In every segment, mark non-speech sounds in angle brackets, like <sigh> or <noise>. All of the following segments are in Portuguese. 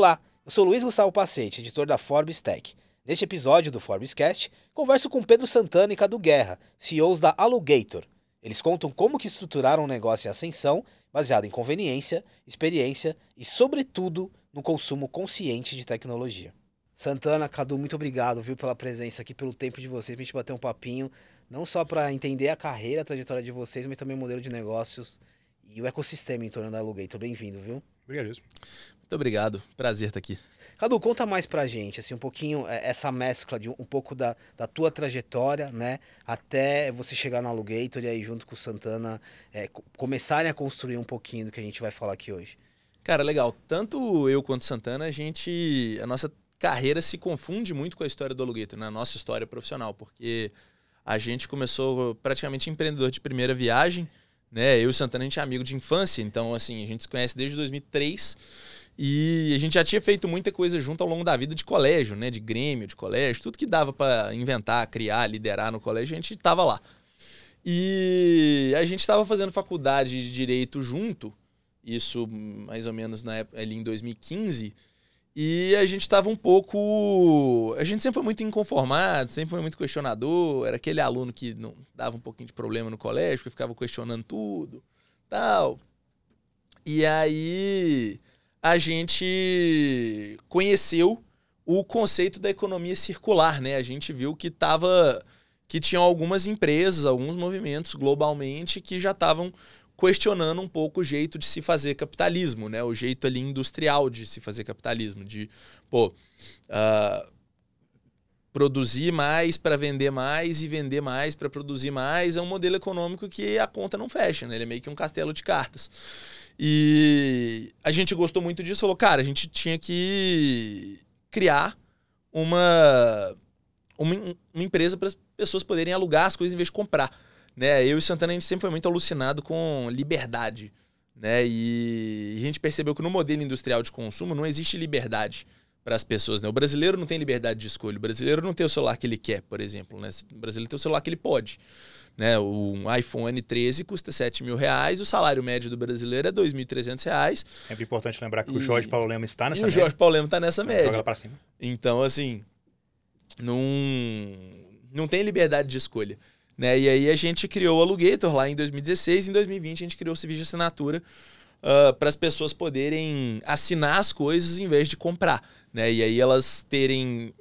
Olá, eu sou Luiz Gustavo Pacete, editor da Forbes Tech. Neste episódio do Forbescast, converso com Pedro Santana e Cadu Guerra, CEOs da Alugator. Eles contam como que estruturaram um negócio em ascensão, baseado em conveniência, experiência e, sobretudo, no consumo consciente de tecnologia. Santana, Cadu, muito obrigado, viu, pela presença aqui, pelo tempo de vocês, pra gente bater um papinho, não só para entender a carreira, a trajetória de vocês, mas também o modelo de negócios e o ecossistema em torno da Alugator. Bem-vindo, viu? Obrigado. Muito obrigado, prazer estar aqui. Cadu, conta mais pra gente, assim, um pouquinho, é, essa mescla de um, um pouco da, da tua trajetória, né, até você chegar na Alugator e aí junto com o Santana é, começarem a construir um pouquinho do que a gente vai falar aqui hoje. Cara, legal. Tanto eu quanto o Santana, a gente, a nossa carreira se confunde muito com a história do Alugator, na né? nossa história profissional, porque a gente começou praticamente empreendedor de primeira viagem, né? Eu e o Santana a gente é amigo de infância, então assim, a gente se conhece desde 2003 e a gente já tinha feito muita coisa junto ao longo da vida de colégio, né? De Grêmio, de colégio, tudo que dava para inventar, criar, liderar no colégio, a gente estava lá. E a gente estava fazendo faculdade de direito junto, isso mais ou menos na época, ali em 2015. E a gente estava um pouco. A gente sempre foi muito inconformado, sempre foi muito questionador. Era aquele aluno que não dava um pouquinho de problema no colégio, que ficava questionando tudo, tal. E aí a gente conheceu o conceito da economia circular, né? A gente viu que tava que tinham algumas empresas, alguns movimentos globalmente que já estavam questionando um pouco o jeito de se fazer capitalismo, né? O jeito ali industrial de se fazer capitalismo, de pô, uh, produzir mais para vender mais e vender mais para produzir mais é um modelo econômico que a conta não fecha, né? Ele é meio que um castelo de cartas. E a gente gostou muito disso, falou, cara, a gente tinha que criar uma, uma, uma empresa para as pessoas poderem alugar as coisas em vez de comprar. Né? Eu e Santana, a gente sempre foi muito alucinado com liberdade. Né? E a gente percebeu que no modelo industrial de consumo não existe liberdade para as pessoas. Né? O brasileiro não tem liberdade de escolha. O brasileiro não tem o celular que ele quer, por exemplo. Né? O brasileiro tem o celular que ele pode. Né? Um iPhone 13 custa 7 mil reais, o salário médio do brasileiro é 2.300 reais. Sempre importante lembrar que e... o Jorge Paulo Lema está nessa e média. o Jorge Paulo Lema está nessa então, média. Joga para cima. Então, assim, não, não tem liberdade de escolha. Né? E aí a gente criou o Alugator lá em 2016. Em 2020 a gente criou o serviço de assinatura uh, ah, para as pessoas poderem assinar as coisas em vez de comprar. Né? E aí elas terem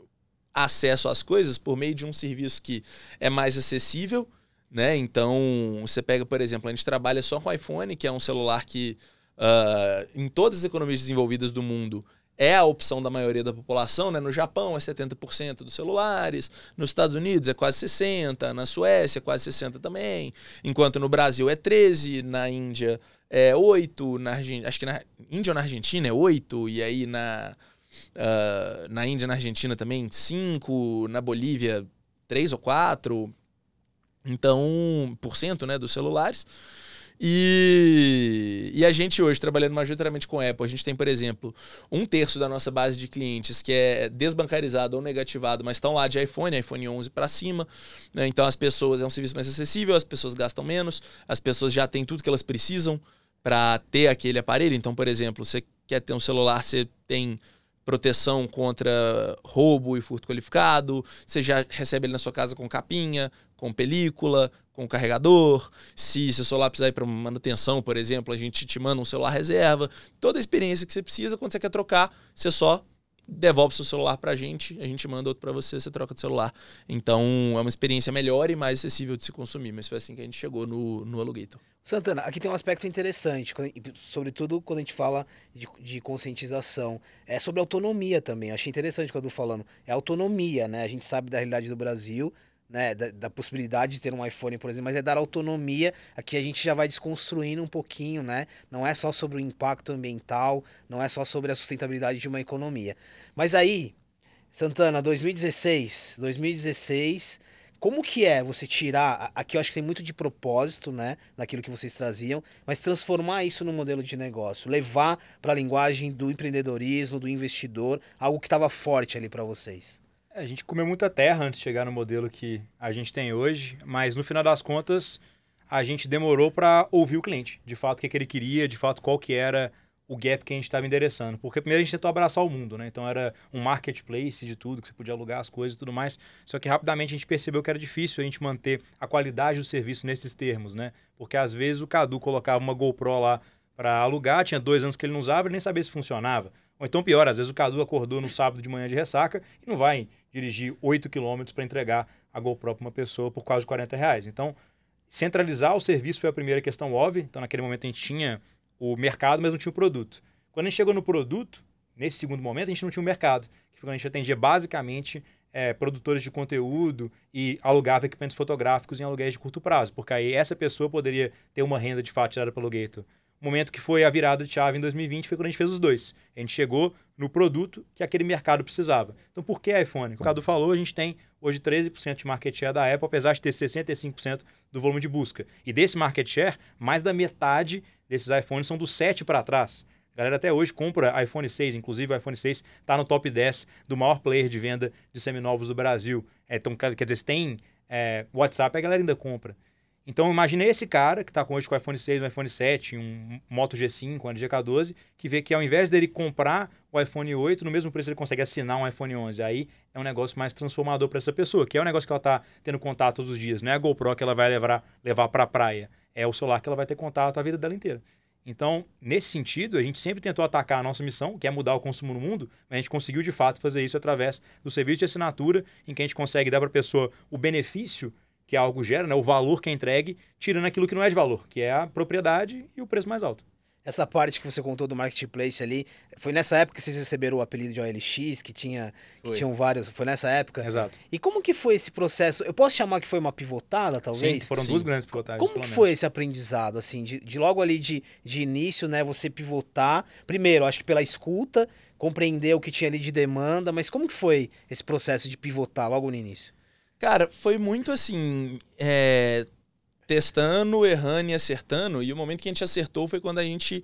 acesso às coisas por meio de um serviço que é mais acessível, né? Então, você pega, por exemplo, a gente trabalha só com iPhone, que é um celular que uh, em todas as economias desenvolvidas do mundo é a opção da maioria da população, né? No Japão é 70% dos celulares, nos Estados Unidos é quase 60%, na Suécia é quase 60% também, enquanto no Brasil é 13%, na Índia é 8%, na Argen... acho que na Índia ou na Argentina é 8%, e aí na, uh, na Índia na Argentina também 5%, na Bolívia 3 ou 4%, então, por cento né, dos celulares. E, e a gente hoje, trabalhando majoritariamente com Apple, a gente tem, por exemplo, um terço da nossa base de clientes que é desbancarizado ou negativado, mas estão lá de iPhone, iPhone 11 para cima. Né? Então, as pessoas, é um serviço mais acessível, as pessoas gastam menos, as pessoas já têm tudo que elas precisam para ter aquele aparelho. Então, por exemplo, você quer ter um celular, você tem proteção contra roubo e furto qualificado, você já recebe ele na sua casa com capinha, com película, com carregador. Se seu celular precisar ir para manutenção, por exemplo, a gente te manda um celular reserva. Toda a experiência que você precisa, quando você quer trocar, você só devolve seu celular para a gente, a gente manda outro para você, você troca de celular. Então é uma experiência melhor e mais acessível de se consumir. Mas foi assim que a gente chegou no, no Alugator. Santana, aqui tem um aspecto interessante, sobretudo quando a gente fala de, de conscientização. É sobre autonomia também. Achei interessante quando falando. É autonomia, né? A gente sabe da realidade do Brasil, né, da, da, possibilidade de ter um iPhone, por exemplo, mas é dar autonomia. Aqui a gente já vai desconstruindo um pouquinho, né? Não é só sobre o impacto ambiental, não é só sobre a sustentabilidade de uma economia. Mas aí, Santana, 2016, 2016, como que é você tirar, aqui eu acho que tem muito de propósito, né, naquilo que vocês traziam, mas transformar isso no modelo de negócio, levar para a linguagem do empreendedorismo, do investidor, algo que estava forte ali para vocês. É, a gente comeu muita terra antes de chegar no modelo que a gente tem hoje, mas no final das contas a gente demorou para ouvir o cliente, de fato o que, que ele queria, de fato qual que era o gap que a gente estava endereçando. Porque primeiro a gente tentou abraçar o mundo, né? Então era um marketplace de tudo, que você podia alugar as coisas e tudo mais. Só que rapidamente a gente percebeu que era difícil a gente manter a qualidade do serviço nesses termos, né? Porque às vezes o Cadu colocava uma GoPro lá para alugar, tinha dois anos que ele não usava e nem sabia se funcionava. Ou então pior, às vezes o Cadu acordou no sábado de manhã de ressaca e não vai dirigir 8 quilômetros para entregar a GoPro para uma pessoa por quase 40 reais. Então, centralizar o serviço foi a primeira questão óbvia. Então, naquele momento a gente tinha o mercado, mas não tinha o produto. Quando a gente chegou no produto, nesse segundo momento, a gente não tinha o mercado, que foi a gente atendia basicamente é, produtores de conteúdo e alugava equipamentos fotográficos em aluguéis de curto prazo, porque aí essa pessoa poderia ter uma renda de fato tirada pelo Gator. Momento que foi a virada de chave em 2020 foi quando a gente fez os dois. A gente chegou no produto que aquele mercado precisava. Então, por que iPhone? O Cadu falou, a gente tem hoje 13% de market share da Apple, apesar de ter 65% do volume de busca. E desse market share, mais da metade desses iPhones são do 7 para trás. A galera até hoje compra iPhone 6, inclusive o iPhone 6 está no top 10 do maior player de venda de seminovos do Brasil. É, então, quer dizer, se tem é, WhatsApp, a galera ainda compra. Então imagine esse cara que está com hoje com o iPhone 6, um iPhone 7, um Moto G5, um LG K12, que vê que ao invés dele comprar o iPhone 8, no mesmo preço ele consegue assinar um iPhone 11. Aí é um negócio mais transformador para essa pessoa, que é um negócio que ela está tendo contato todos os dias. Não é a GoPro que ela vai levar, levar para a praia, é o celular que ela vai ter contato a vida dela inteira. Então, nesse sentido, a gente sempre tentou atacar a nossa missão, que é mudar o consumo no mundo, mas a gente conseguiu de fato fazer isso através do serviço de assinatura, em que a gente consegue dar para a pessoa o benefício que algo gera, né, o valor que é entregue, tirando aquilo que não é de valor, que é a propriedade e o preço mais alto. Essa parte que você contou do marketplace ali, foi nessa época que vocês receberam o apelido de OLX, que tinha que tinham vários, foi nessa época? Exato. E como que foi esse processo? Eu posso chamar que foi uma pivotada, talvez? Sim, foram Sim. duas grandes pivotadas. Como que foi esse aprendizado, assim, de, de, logo ali de, de início, né, você pivotar, primeiro, acho que pela escuta, compreender o que tinha ali de demanda, mas como que foi esse processo de pivotar logo no início? Cara, foi muito assim. É, testando, errando e acertando. E o momento que a gente acertou foi quando a gente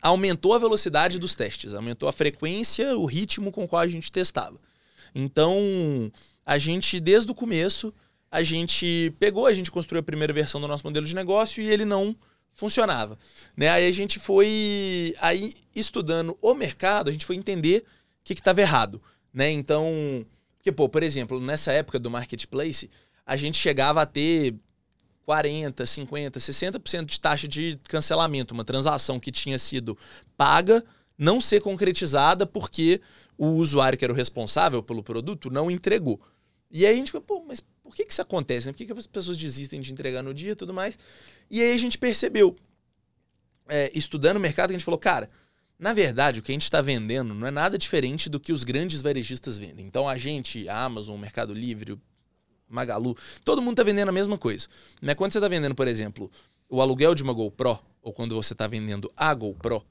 aumentou a velocidade dos testes, aumentou a frequência, o ritmo com o qual a gente testava. Então, a gente, desde o começo, a gente pegou, a gente construiu a primeira versão do nosso modelo de negócio e ele não funcionava. Né? Aí a gente foi aí estudando o mercado, a gente foi entender o que estava errado. Né? Então, porque, pô, por exemplo, nessa época do marketplace, a gente chegava a ter 40, 50, 60% de taxa de cancelamento, uma transação que tinha sido paga, não ser concretizada porque o usuário que era o responsável pelo produto não entregou. E aí a gente, pô, mas por que, que isso acontece? Né? Por que, que as pessoas desistem de entregar no dia e tudo mais? E aí a gente percebeu, é, estudando o mercado, que a gente falou, cara, na verdade, o que a gente está vendendo não é nada diferente do que os grandes varejistas vendem. Então, a gente, a Amazon, o Mercado Livre, Magalu, todo mundo está vendendo a mesma coisa. Né? Quando você está vendendo, por exemplo, o aluguel de uma GoPro, ou quando você está vendendo a GoPro,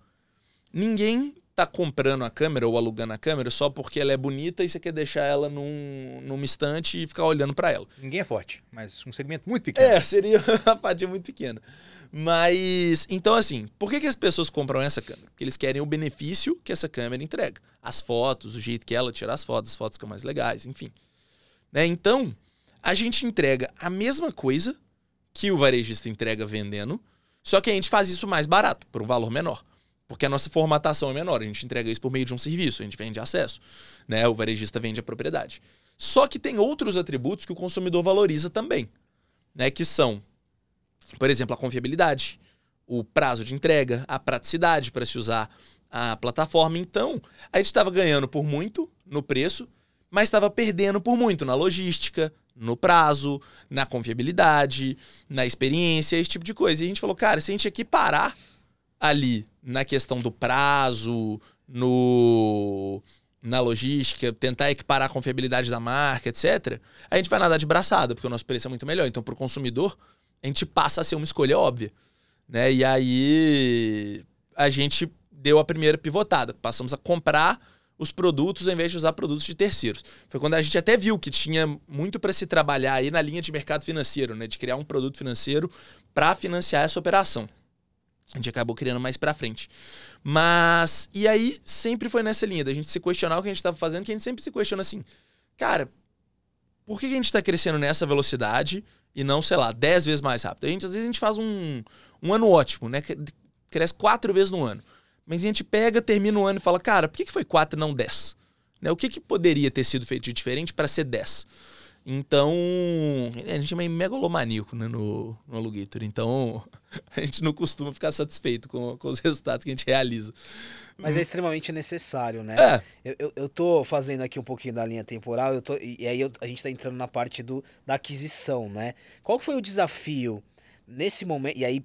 ninguém está comprando a câmera ou alugando a câmera só porque ela é bonita e você quer deixar ela num, numa estante e ficar olhando para ela. Ninguém é forte, mas um segmento muito pequeno. É, seria <laughs> uma fatia muito pequena. Mas, então assim, por que, que as pessoas compram essa câmera? Porque eles querem o benefício que essa câmera entrega. As fotos, o jeito que ela tira as fotos, as fotos ficam mais legais, enfim. Né? Então, a gente entrega a mesma coisa que o varejista entrega vendendo, só que a gente faz isso mais barato, por um valor menor. Porque a nossa formatação é menor, a gente entrega isso por meio de um serviço, a gente vende acesso, né? O varejista vende a propriedade. Só que tem outros atributos que o consumidor valoriza também, né? Que são por exemplo, a confiabilidade, o prazo de entrega, a praticidade para se usar a plataforma. Então, a gente estava ganhando por muito no preço, mas estava perdendo por muito na logística, no prazo, na confiabilidade, na experiência, esse tipo de coisa. E a gente falou, cara, se a gente equiparar ali na questão do prazo, no na logística, tentar equiparar a confiabilidade da marca, etc., a gente vai nadar de braçada, porque o nosso preço é muito melhor. Então, para o consumidor, a gente passa a ser uma escolha óbvia. Né? E aí a gente deu a primeira pivotada. Passamos a comprar os produtos ao invés de usar produtos de terceiros. Foi quando a gente até viu que tinha muito para se trabalhar aí na linha de mercado financeiro, né? de criar um produto financeiro para financiar essa operação. A gente acabou criando mais para frente. Mas, e aí sempre foi nessa linha, da gente se questionar o que a gente estava fazendo, que a gente sempre se questiona assim, cara, por que a gente está crescendo nessa velocidade e não, sei lá, 10 vezes mais rápido? A gente, às vezes a gente faz um, um ano ótimo, né? Cresce quatro vezes no ano. Mas a gente pega, termina o ano e fala, cara, por que, que foi 4 e não 10? Né? O que, que poderia ter sido feito de diferente para ser 10? Então, a gente é meio megalomaníaco né, no, no Alugator. Então, <laughs> a gente não costuma ficar satisfeito com, com os resultados que a gente realiza. Mas é extremamente necessário, né? É. Eu, eu, eu tô fazendo aqui um pouquinho da linha temporal, eu tô, e aí eu- a gente tá entrando na parte do, da aquisição, né? Qual foi o desafio nesse momento, e aí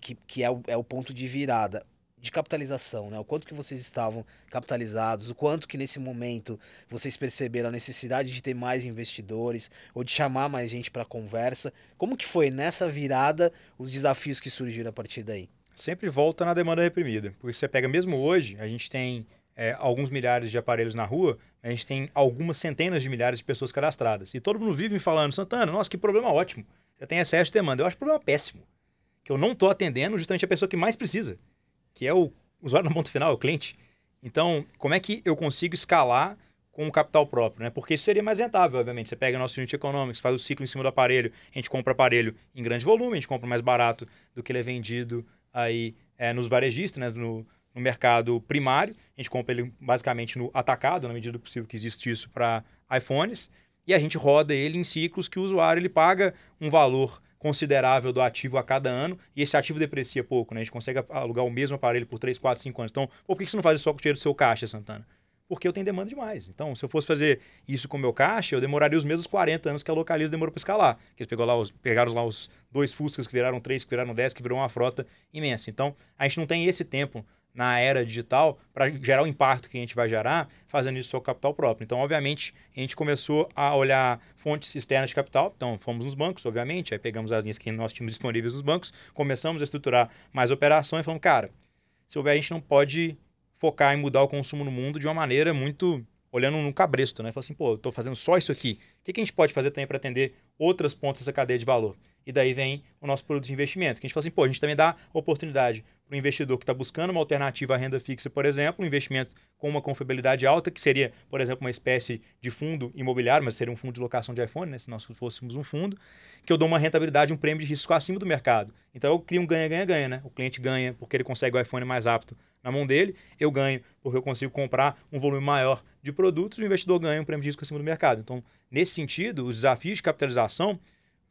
que, que é, o, é o ponto de virada, de capitalização, né? O quanto que vocês estavam capitalizados, o quanto que nesse momento vocês perceberam a necessidade de ter mais investidores ou de chamar mais gente para conversa. Como que foi nessa virada os desafios que surgiram a partir daí? Sempre volta na demanda reprimida. Porque você pega mesmo hoje, a gente tem é, alguns milhares de aparelhos na rua, a gente tem algumas centenas de milhares de pessoas cadastradas. E todo mundo vive me falando, Santana, nossa, que problema ótimo. Você tem excesso de demanda. Eu acho problema péssimo. Que eu não estou atendendo justamente a pessoa que mais precisa, que é o usuário no ponto final, é o cliente. Então, como é que eu consigo escalar com o capital próprio, né? Porque isso seria mais rentável, obviamente. Você pega nosso Unit Economics, faz o ciclo em cima do aparelho, a gente compra aparelho em grande volume, a gente compra mais barato do que ele é vendido aí é, nos varejistas, né? No, no mercado primário. A gente compra ele basicamente no atacado, na medida do possível que existe isso para iPhones. E a gente roda ele em ciclos que o usuário ele paga um valor considerável do ativo a cada ano e esse ativo deprecia pouco, né? A gente consegue alugar o mesmo aparelho por 3, 4, 5 anos. Então, por que você não faz isso só com o dinheiro do seu caixa, Santana? Porque eu tenho demanda demais. Então, se eu fosse fazer isso com o meu caixa, eu demoraria os mesmos 40 anos que a Localiza demorou para escalar. Que eles lá os, pegaram lá os dois Fuscas que viraram três, que viraram 10, que virou uma frota imensa. Então, a gente não tem esse tempo na era digital para gerar o impacto que a gente vai gerar fazendo isso com capital próprio. Então, obviamente, a gente começou a olhar fontes externas de capital. Então, fomos nos bancos, obviamente, aí pegamos as linhas que nós tínhamos disponíveis nos bancos, começamos a estruturar mais operações e falamos, cara, se houver, a gente não pode focar em mudar o consumo no mundo de uma maneira muito olhando no cabresto, né? Falar assim, pô, eu tô fazendo só isso aqui. O que, que a gente pode fazer também para atender outras pontas dessa cadeia de valor? E daí vem o nosso produto de investimento, que a gente fala assim, pô, a gente também dá oportunidade para o investidor que está buscando uma alternativa à renda fixa, por exemplo, um investimento com uma confiabilidade alta, que seria, por exemplo, uma espécie de fundo imobiliário, mas seria um fundo de locação de iPhone, né, se nós fôssemos um fundo, que eu dou uma rentabilidade, um prêmio de risco acima do mercado. Então eu crio um ganha-ganha-ganha, né? O cliente ganha porque ele consegue o iPhone mais apto na mão dele, eu ganho porque eu consigo comprar um volume maior de produtos, o investidor ganha um prêmio de risco acima do mercado. Então, nesse sentido, os desafios de capitalização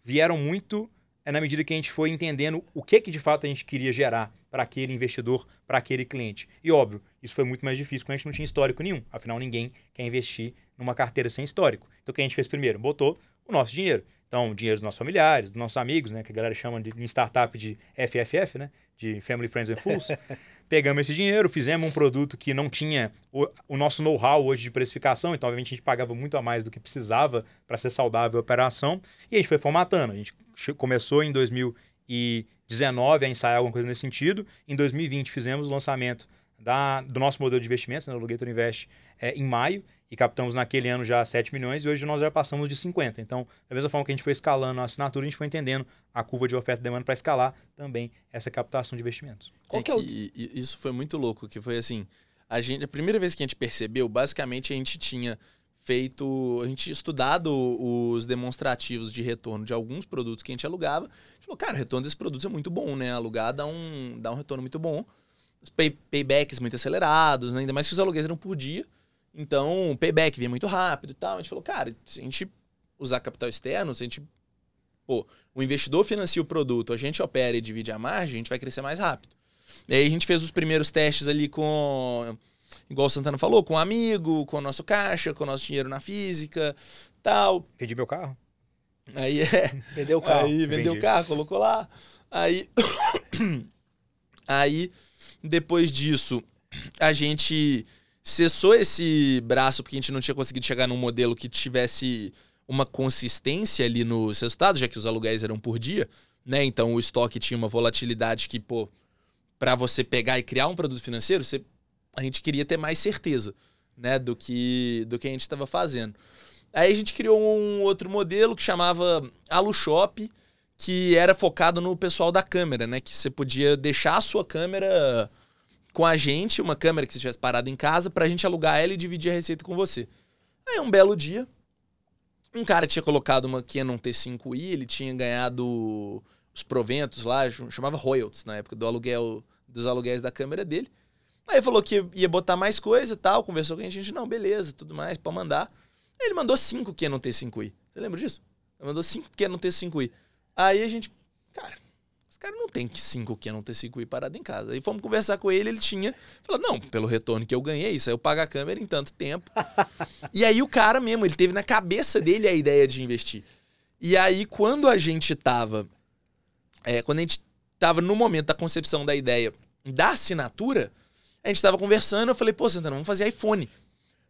vieram muito é, na medida que a gente foi entendendo o que, que de fato a gente queria gerar para aquele investidor, para aquele cliente. E óbvio, isso foi muito mais difícil quando a gente não tinha histórico nenhum. Afinal, ninguém quer investir numa carteira sem histórico. Então, o que a gente fez primeiro? Botou o nosso dinheiro. Então, o dinheiro dos nossos familiares, dos nossos amigos, né? Que a galera chama de, em startup de FFF, né? De Family, Friends and Fools. <laughs> Pegamos esse dinheiro, fizemos um produto que não tinha o, o nosso know-how hoje de precificação, então, obviamente, a gente pagava muito a mais do que precisava para ser saudável a operação. E a gente foi formatando. A gente começou em 2019 a ensaiar alguma coisa nesse sentido. Em 2020 fizemos o lançamento da, do nosso modelo de investimentos, né, o Lugator Invest, é, em maio, e captamos naquele ano já 7 milhões, e hoje nós já passamos de 50. Então, da mesma forma que a gente foi escalando a assinatura, a gente foi entendendo a curva de oferta e demanda para escalar também essa captação de investimentos. Qual é que é o... Isso foi muito louco, que foi assim, a, gente, a primeira vez que a gente percebeu, basicamente a gente tinha feito, a gente tinha estudado os demonstrativos de retorno de alguns produtos que a gente alugava. A gente falou, cara, o retorno desses produtos é muito bom, né? Alugar dá um, dá um retorno muito bom. Os pay, paybacks muito acelerados, né? ainda mais que os aluguéis eram por dia. Então, o payback vinha muito rápido e tal. A gente falou, cara, se a gente usar capital externo, se a gente. Pô, o investidor financia o produto, a gente opera e divide a margem, a gente vai crescer mais rápido. E aí a gente fez os primeiros testes ali com igual o Santana falou, com um amigo, com o nosso caixa, com o nosso dinheiro na física, tal. Pedi meu carro. Aí é. <laughs> Vendeu o carro. Aí vendeu o carro, colocou lá. Aí. <coughs> aí, depois disso, a gente cessou esse braço porque a gente não tinha conseguido chegar num modelo que tivesse uma consistência ali nos resultados, já que os aluguéis eram por dia, né? Então o estoque tinha uma volatilidade que, pô, para você pegar e criar um produto financeiro, você a gente queria ter mais certeza, né, do que do que a gente estava fazendo. Aí a gente criou um outro modelo que chamava AluShop, que era focado no pessoal da câmera, né, que você podia deixar a sua câmera com a gente, uma câmera que você tivesse parado em casa, pra gente alugar ela e dividir a receita com você. Aí um belo dia, um cara tinha colocado uma Canon T5i, ele tinha ganhado os proventos lá, chamava royalties na época do aluguel dos aluguéis da câmera dele. Aí falou que ia botar mais coisa e tal, conversou com a gente, não, beleza, tudo mais, pra mandar. Aí ele mandou 5 que não ter 5i. Você lembra disso? Ele mandou 5 que não ter 5i. Aí a gente, cara, esse cara não tem 5 que não ter 5i parado em casa. Aí fomos conversar com ele, ele tinha. Falou, não, pelo retorno que eu ganhei, isso aí eu pago a câmera em tanto tempo. <laughs> e aí o cara mesmo, ele teve na cabeça dele a ideia de investir. E aí quando a gente tava. É, quando a gente tava no momento da concepção da ideia da assinatura a gente tava conversando, eu falei, pô, Santana, vamos fazer iPhone.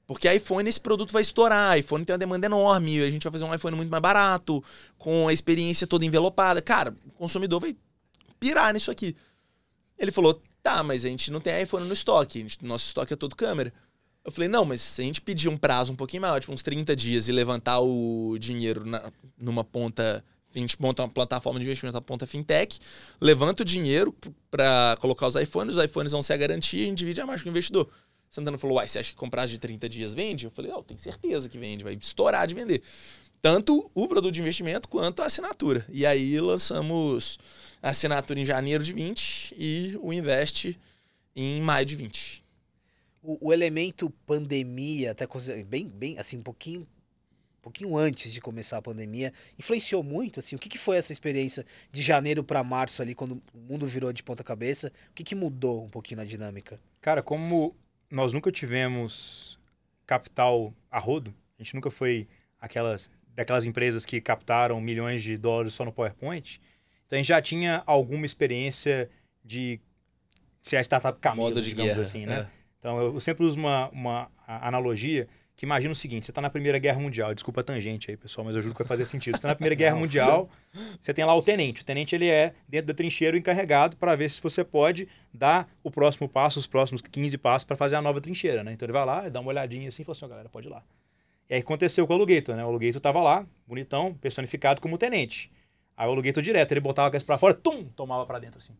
Porque iPhone, esse produto vai estourar, iPhone tem uma demanda enorme, a gente vai fazer um iPhone muito mais barato, com a experiência toda envelopada. Cara, o consumidor vai pirar nisso aqui. Ele falou, tá, mas a gente não tem iPhone no estoque, gente, nosso estoque é todo câmera. Eu falei, não, mas se a gente pedir um prazo um pouquinho maior, tipo uns 30 dias, e levantar o dinheiro na, numa ponta a gente monta uma plataforma de investimento na ponta fintech, levanta o dinheiro para colocar os iPhones, os iPhones vão ser a garantia e a gente divide a margem com o investidor. Santana falou, uai, você acha que comprar de 30 dias vende? Eu falei, não, tenho certeza que vende, vai estourar de vender. Tanto o produto de investimento quanto a assinatura. E aí lançamos a assinatura em janeiro de 20 e o Invest em maio de 20. O, o elemento pandemia, até bem, bem, assim, um pouquinho pouquinho antes de começar a pandemia, influenciou muito, assim, o que, que foi essa experiência de janeiro para março ali, quando o mundo virou de ponta cabeça, o que, que mudou um pouquinho na dinâmica? Cara, como nós nunca tivemos capital a rodo, a gente nunca foi aquelas daquelas empresas que captaram milhões de dólares só no PowerPoint, então a gente já tinha alguma experiência de ser a startup camada, digamos guerra, assim, né? É. Então eu, sempre uso uma, uma analogia que imagina o seguinte: você está na Primeira Guerra Mundial, desculpa a tangente aí, pessoal, mas eu juro que vai fazer sentido. Você está na Primeira <laughs> Guerra Mundial, você tem lá o tenente. O tenente ele é, dentro da trincheira, encarregado para ver se você pode dar o próximo passo, os próximos 15 passos para fazer a nova trincheira. Né? Então ele vai lá, dá uma olhadinha assim e fala assim: oh, galera, pode ir lá. E aí aconteceu com o Alugator, né? O Alugator estava lá, bonitão, personificado como tenente. Aí o Alugator direto, ele botava a cabeça para fora, tum, tomava para dentro assim.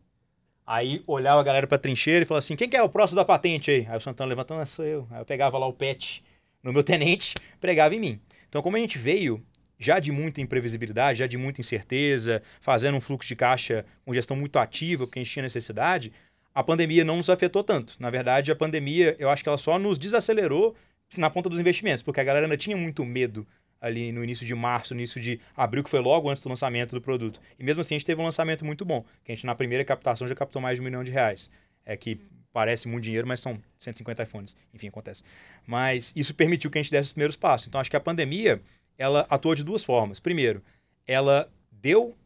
Aí olhava a galera pra trincheira e falava assim: quem que é o próximo da patente aí? Aí o Santana levantando, ah, sou eu. Aí eu pegava lá o pet no meu <laughs> tenente, pregava em mim. Então, como a gente veio já de muita imprevisibilidade, já de muita incerteza, fazendo um fluxo de caixa com gestão muito ativa, porque a gente tinha necessidade, a pandemia não nos afetou tanto. Na verdade, a pandemia, eu acho que ela só nos desacelerou na ponta dos investimentos, porque a galera ainda tinha muito medo ali no início de março, no início de abril, que foi logo antes do lançamento do produto. E mesmo assim, a gente teve um lançamento muito bom, que a gente na primeira captação já captou mais de um milhão de reais. É que parece muito dinheiro, mas são 150 iPhones. Enfim, acontece. Mas isso permitiu que a gente desse os primeiros passos. Então, acho que a pandemia, ela atuou de duas formas. Primeiro, ela deu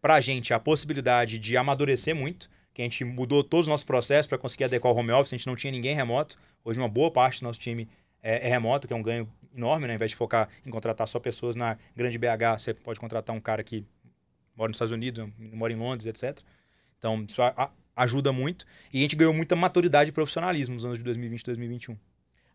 para a gente a possibilidade de amadurecer muito, que a gente mudou todos os nossos processos para conseguir adequar o home office, a gente não tinha ninguém remoto. Hoje, uma boa parte do nosso time é, é remoto, que é um ganho enorme, né? Ao invés de focar em contratar só pessoas na grande BH, você pode contratar um cara que mora nos Estados Unidos, mora em Londres, etc. Então, isso ajuda muito. E a gente ganhou muita maturidade e profissionalismo nos anos de 2020 e 2021.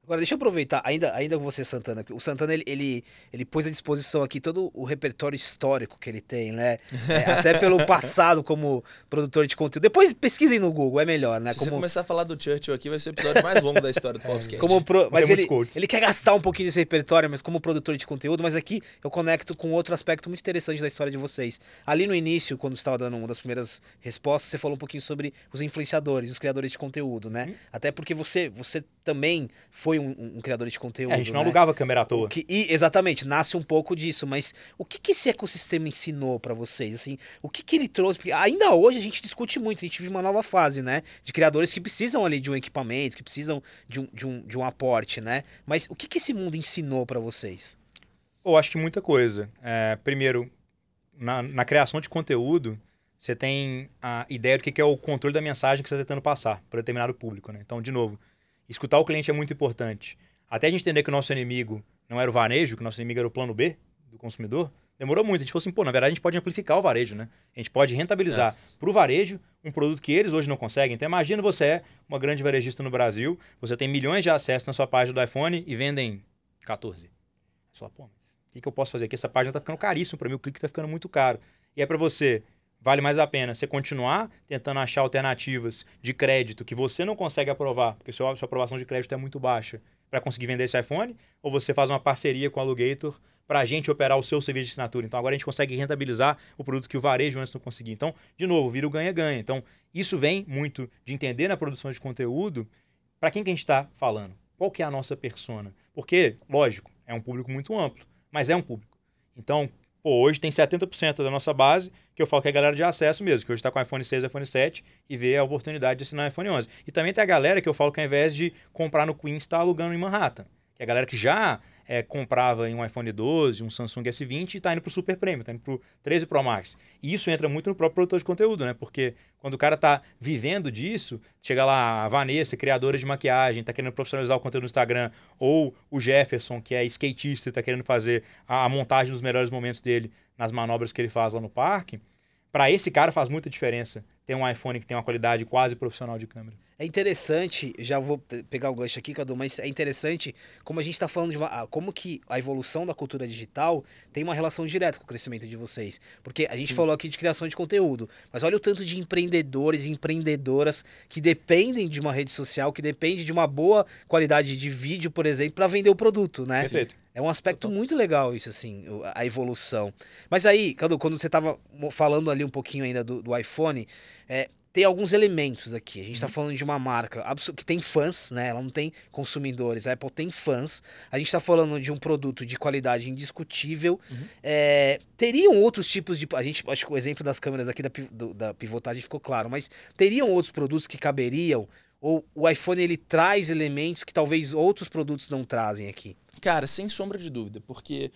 Agora, deixa eu aproveitar, ainda, ainda com você, Santana. O Santana, ele, ele, ele pôs à disposição aqui todo o repertório histórico que ele tem, né? É, até <laughs> pelo passado como produtor de conteúdo. Depois pesquisem no Google, é melhor, né? Se como... você começar a falar do Churchill aqui, vai ser o episódio mais longo da história do Popscast. Como pro... Mas ele, ele quer gastar um pouquinho desse repertório, mas como produtor de conteúdo. Mas aqui eu conecto com outro aspecto muito interessante da história de vocês. Ali no início, quando você estava dando uma das primeiras respostas, você falou um pouquinho sobre os influenciadores, os criadores de conteúdo, né? Hum. Até porque você, você também foi um, um criador de conteúdo. É, a gente não né? alugava câmera à toa. Que, e, exatamente, nasce um pouco disso. Mas o que, que esse ecossistema ensinou para vocês? Assim, o que, que ele trouxe? Porque ainda hoje a gente discute muito, a gente vive uma nova fase, né? De criadores que precisam ali de um equipamento, que precisam de um, de um, de um aporte, né? Mas o que, que esse mundo ensinou para vocês? Eu acho que muita coisa. É, primeiro, na, na criação de conteúdo, você tem a ideia do que é o controle da mensagem que você está tentando passar para determinado público. Né? Então, de novo, escutar o cliente é muito importante. Até a gente entender que o nosso inimigo não era o varejo, que o nosso inimigo era o plano B do consumidor, demorou muito. A gente falou assim, pô, na verdade a gente pode amplificar o varejo, né? A gente pode rentabilizar é. para o varejo um produto que eles hoje não conseguem. Então imagina você é uma grande varejista no Brasil, você tem milhões de acessos na sua página do iPhone e vendem 14. Você fala, pô, mas o que, que eu posso fazer aqui? Essa página está ficando caríssima para mim, o clique está ficando muito caro. E é para você vale mais a pena você continuar tentando achar alternativas de crédito que você não consegue aprovar, porque sua, sua aprovação de crédito é muito baixa, para conseguir vender esse iPhone, ou você faz uma parceria com o Alugator para a gente operar o seu serviço de assinatura. Então agora a gente consegue rentabilizar o produto que o varejo antes não conseguia. Então, de novo, vira o ganha-ganha. Então, isso vem muito de entender na produção de conteúdo para quem que a gente está falando. Qual que é a nossa persona? Porque, lógico, é um público muito amplo, mas é um público. Então, pô, hoje tem 70% da nossa base que eu falo que é a galera de acesso mesmo, que hoje está com iPhone 6 iPhone 7 e vê a oportunidade de assinar iPhone 11. E também tem a galera que eu falo que ao invés de comprar no Queens, está alugando em Manhattan. Que é a galera que já é, comprava em um iPhone 12, um Samsung S20 e está indo para o Super Premium, está indo para o 13 Pro Max. E isso entra muito no próprio produtor de conteúdo, né? Porque quando o cara está vivendo disso, chega lá a Vanessa, criadora de maquiagem, está querendo profissionalizar o conteúdo no Instagram, ou o Jefferson, que é skatista e está querendo fazer a, a montagem dos melhores momentos dele nas manobras que ele faz lá no parque, para esse cara faz muita diferença ter um iPhone que tem uma qualidade quase profissional de câmera. É interessante, já vou pegar o gancho aqui, Cadu, mas é interessante como a gente está falando de uma, como que a evolução da cultura digital tem uma relação direta com o crescimento de vocês. Porque a gente Sim. falou aqui de criação de conteúdo, mas olha o tanto de empreendedores e empreendedoras que dependem de uma rede social, que dependem de uma boa qualidade de vídeo, por exemplo, para vender o produto, né? Perfeito. É um aspecto muito legal isso, assim, a evolução. Mas aí, Cadu, quando você estava falando ali um pouquinho ainda do, do iPhone, é, tem alguns elementos aqui. A gente está uhum. falando de uma marca que tem fãs, né? Ela não tem consumidores. A Apple tem fãs. A gente está falando de um produto de qualidade indiscutível. Uhum. É, teriam outros tipos de. A gente acho que o exemplo das câmeras aqui da, do, da pivotagem ficou claro, mas teriam outros produtos que caberiam? Ou o iPhone ele traz elementos que talvez outros produtos não trazem aqui? Cara, sem sombra de dúvida, porque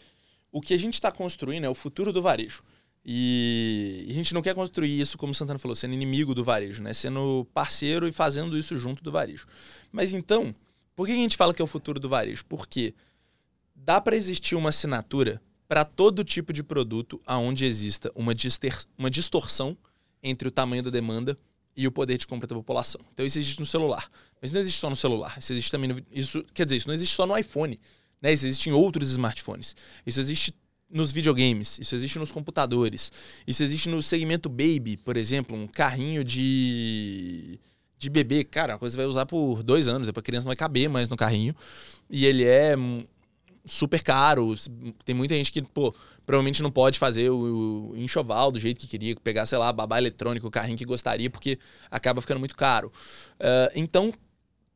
o que a gente está construindo é o futuro do varejo. E a gente não quer construir isso, como o Santana falou, sendo inimigo do varejo, né? Sendo parceiro e fazendo isso junto do varejo. Mas então, por que a gente fala que é o futuro do varejo? Porque dá para existir uma assinatura para todo tipo de produto aonde exista uma, uma distorção entre o tamanho da demanda e o poder de compra da população. Então isso existe no celular, mas não existe só no celular. Isso existe também no, isso quer dizer isso não existe só no iPhone, né? Isso existe em outros smartphones. Isso existe nos videogames, isso existe nos computadores, isso existe no segmento baby, por exemplo, um carrinho de de bebê, cara, a coisa vai usar por dois anos, depois a criança não vai caber mais no carrinho e ele é super caro, tem muita gente que, pô, provavelmente não pode fazer o, enxoval do jeito que queria, pegar, sei lá, babá eletrônico, o carrinho que gostaria, porque acaba ficando muito caro. Uh, então,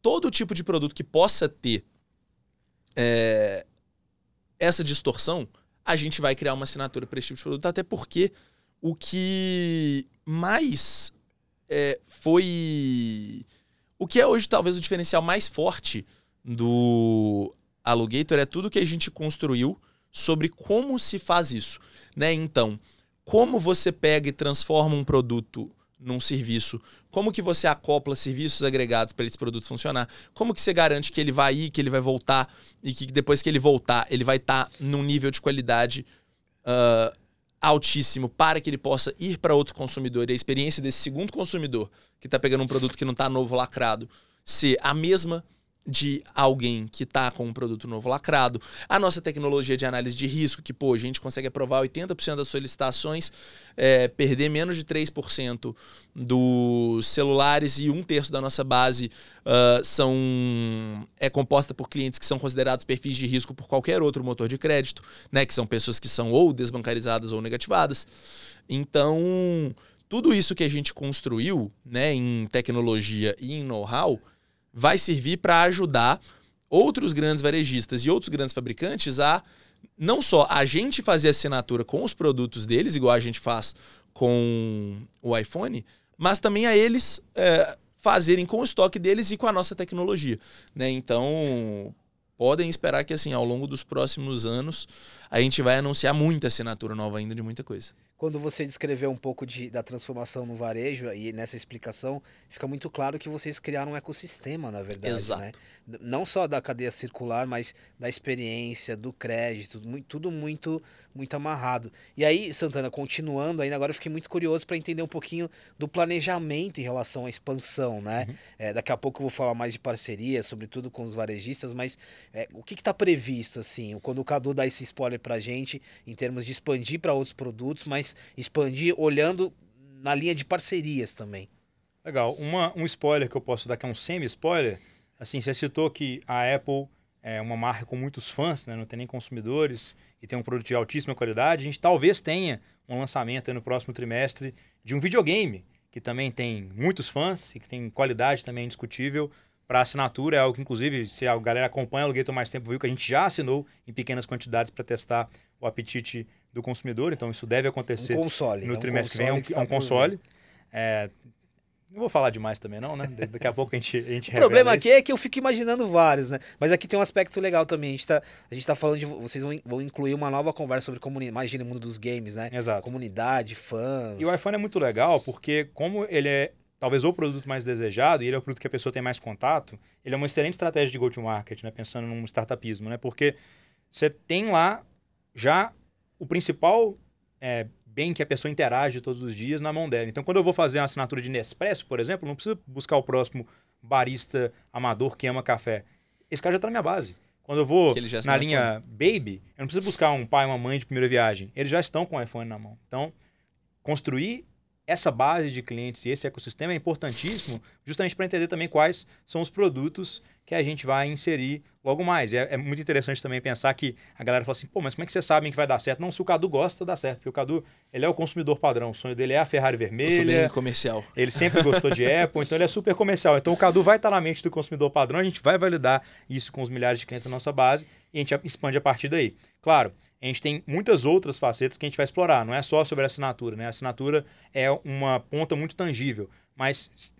todo tipo de produto que possa ter é, essa distorção, a gente vai criar uma assinatura para esse tipo de produto, até porque o que mais é, foi. O que é hoje talvez o diferencial mais forte do Alugator é tudo que a gente construiu sobre como se faz isso. Né? Então, como você pega e transforma um produto num serviço, como que você acopla serviços agregados para esse produto funcionar, como que você garante que ele vai ir, que ele vai voltar e que depois que ele voltar ele vai estar tá num nível de qualidade uh, altíssimo para que ele possa ir para outro consumidor? E a experiência desse segundo consumidor que está pegando um produto que não está novo lacrado ser a mesma de alguém que está com um produto novo lacrado, a nossa tecnologia de análise de risco, que pô, a gente consegue aprovar 80% das solicitações, é, perder menos de 3% dos celulares e um terço da nossa base uh, são é composta por clientes que são considerados perfis de risco por qualquer outro motor de crédito, né, que são pessoas que são ou desbancarizadas ou negativadas. Então, tudo isso que a gente construiu né, em tecnologia e em know-how vai servir para ajudar outros grandes varejistas e outros grandes fabricantes a não só a gente fazer assinatura com os produtos deles, igual a gente faz com o iPhone, mas também a eles é, fazerem com o estoque deles e com a nossa tecnologia. Né? Então, podem esperar que assim, ao longo dos próximos anos, a gente vai anunciar muita assinatura nova ainda de muita coisa quando você descreveu um pouco de, da transformação no varejo e nessa explicação, fica muito claro que vocês criaram um ecossistema, na verdade. Né? Exato. Né? Não só da cadeia circular, mas da experiência, do crédito, tudo muito muito amarrado. E aí, Santana, continuando ainda, agora eu fiquei muito curioso para entender um pouquinho do planejamento em relação à expansão, né? Uhum. É, daqui a pouco eu vou falar mais de parceria, sobretudo com os varejistas, mas é, o que está previsto, assim, quando o Cadu dá esse spoiler para gente, em termos de expandir para outros produtos, mas expandir olhando na linha de parcerias também. Legal. Uma, um spoiler que eu posso dar, que é um semi-spoiler, assim, você citou que a Apple é uma marca com muitos fãs, né? não tem nem consumidores e tem um produto de altíssima qualidade, a gente talvez tenha um lançamento no próximo trimestre de um videogame que também tem muitos fãs e que tem qualidade também indiscutível para assinatura. É algo que, inclusive, se a galera acompanha o Alugator mais tempo, viu que a gente já assinou em pequenas quantidades para testar o apetite do consumidor. Então, isso deve acontecer um console, no é um trimestre que vem. É um, que é um está por console. É, não vou falar demais também, não, né? Daqui a pouco a gente, a gente <laughs> O problema aqui isso. é que eu fico imaginando vários, né? Mas aqui tem um aspecto legal também. A gente tá, a gente tá falando de. Vocês vão, vão incluir uma nova conversa sobre comunidade. Imagina o mundo dos games, né? Exato. Comunidade, fãs. E o iPhone é muito legal porque, como ele é talvez o produto mais desejado e ele é o produto que a pessoa tem mais contato, ele é uma excelente estratégia de go-to-market, né? Pensando num startupismo, né? Porque você tem lá já o principal é, bem que a pessoa interage todos os dias na mão dela. Então, quando eu vou fazer uma assinatura de Nespresso, por exemplo, não preciso buscar o próximo barista amador que ama café. Esse cara já está na minha base. Quando eu vou na linha Baby, eu não preciso buscar um pai e uma mãe de primeira viagem. Eles já estão com o iPhone na mão. Então, construir essa base de clientes e esse ecossistema é importantíssimo justamente para entender também quais são os produtos que a gente vai inserir logo mais. É, é muito interessante também pensar que a galera fala assim, pô, mas como é que vocês sabem que vai dar certo? Não, se o Cadu gosta, dá certo. Porque o Cadu, ele é o consumidor padrão. O sonho dele é a Ferrari Eu sou bem vermelha. comercial. Ele sempre gostou de Apple, então ele é super comercial. Então o Cadu vai estar na mente do consumidor padrão, a gente vai validar isso com os milhares de clientes da nossa base e a gente expande a partir daí. Claro, a gente tem muitas outras facetas que a gente vai explorar, não é só sobre a assinatura, né? A assinatura é uma ponta muito tangível, mas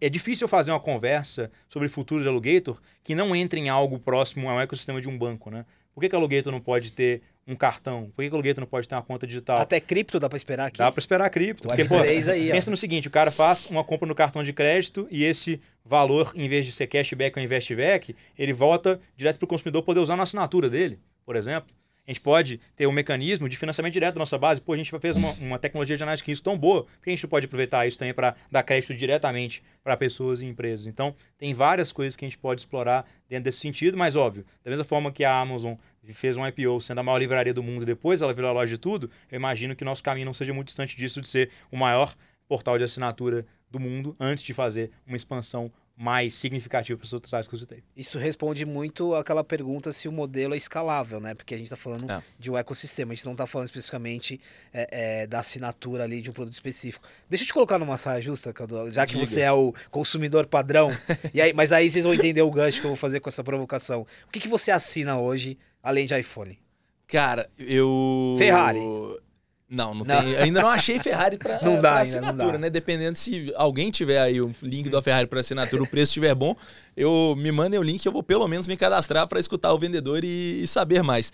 é difícil fazer uma conversa sobre futuro de Alugator que não entre em algo próximo ao ecossistema de um banco, né? Por que, que a Alugator não pode ter um cartão? Por que, que a Alugator não pode ter uma conta digital? Até cripto dá pra esperar aqui. Dá para esperar cripto. Porque, pô, Web3 aí, ó. pensa no seguinte, o cara faz uma compra no cartão de crédito e esse valor, em vez de ser cashback ou investback, ele volta direto para o consumidor poder usar na assinatura dele, por exemplo. A gente pode ter um mecanismo de financiamento direto da nossa base. Pô, a gente fez uma, uma tecnologia de análise de risco tão boa, que a gente pode aproveitar isso também para dar crédito diretamente para pessoas e empresas? Então, tem várias coisas que a gente pode explorar dentro desse sentido, mas óbvio, da mesma forma que a Amazon fez um IPO sendo a maior livraria do mundo depois ela virou a loja de tudo, eu imagino que nosso caminho não seja muito distante disso de ser o maior portal de assinatura do mundo antes de fazer uma expansão mais significativa para as outras áreas que eu citei. Isso responde muito àquela pergunta se o modelo é escalável, né? Porque a gente está falando É. de um ecossistema, a gente não está falando especificamente é, é, da assinatura ali de um produto específico. Deixa eu te colocar numa saia justa, Cadu, já que Diga. você é o consumidor padrão. <laughs> e aí, mas aí vocês vão entender o gancho que eu vou fazer com essa provocação. O que, que você assina hoje, além de iPhone? Cara, eu. Ferrari. Não, não, Não. tem. Ainda não achei Ferrari pra, <laughs> Não dá pra ainda, não assinatura, dá. né? Dependendo se alguém tiver aí o link da Ferrari para assinatura, o preço estiver bom, eu me mandem o link, eu vou pelo menos me cadastrar para escutar o vendedor e, e saber mais.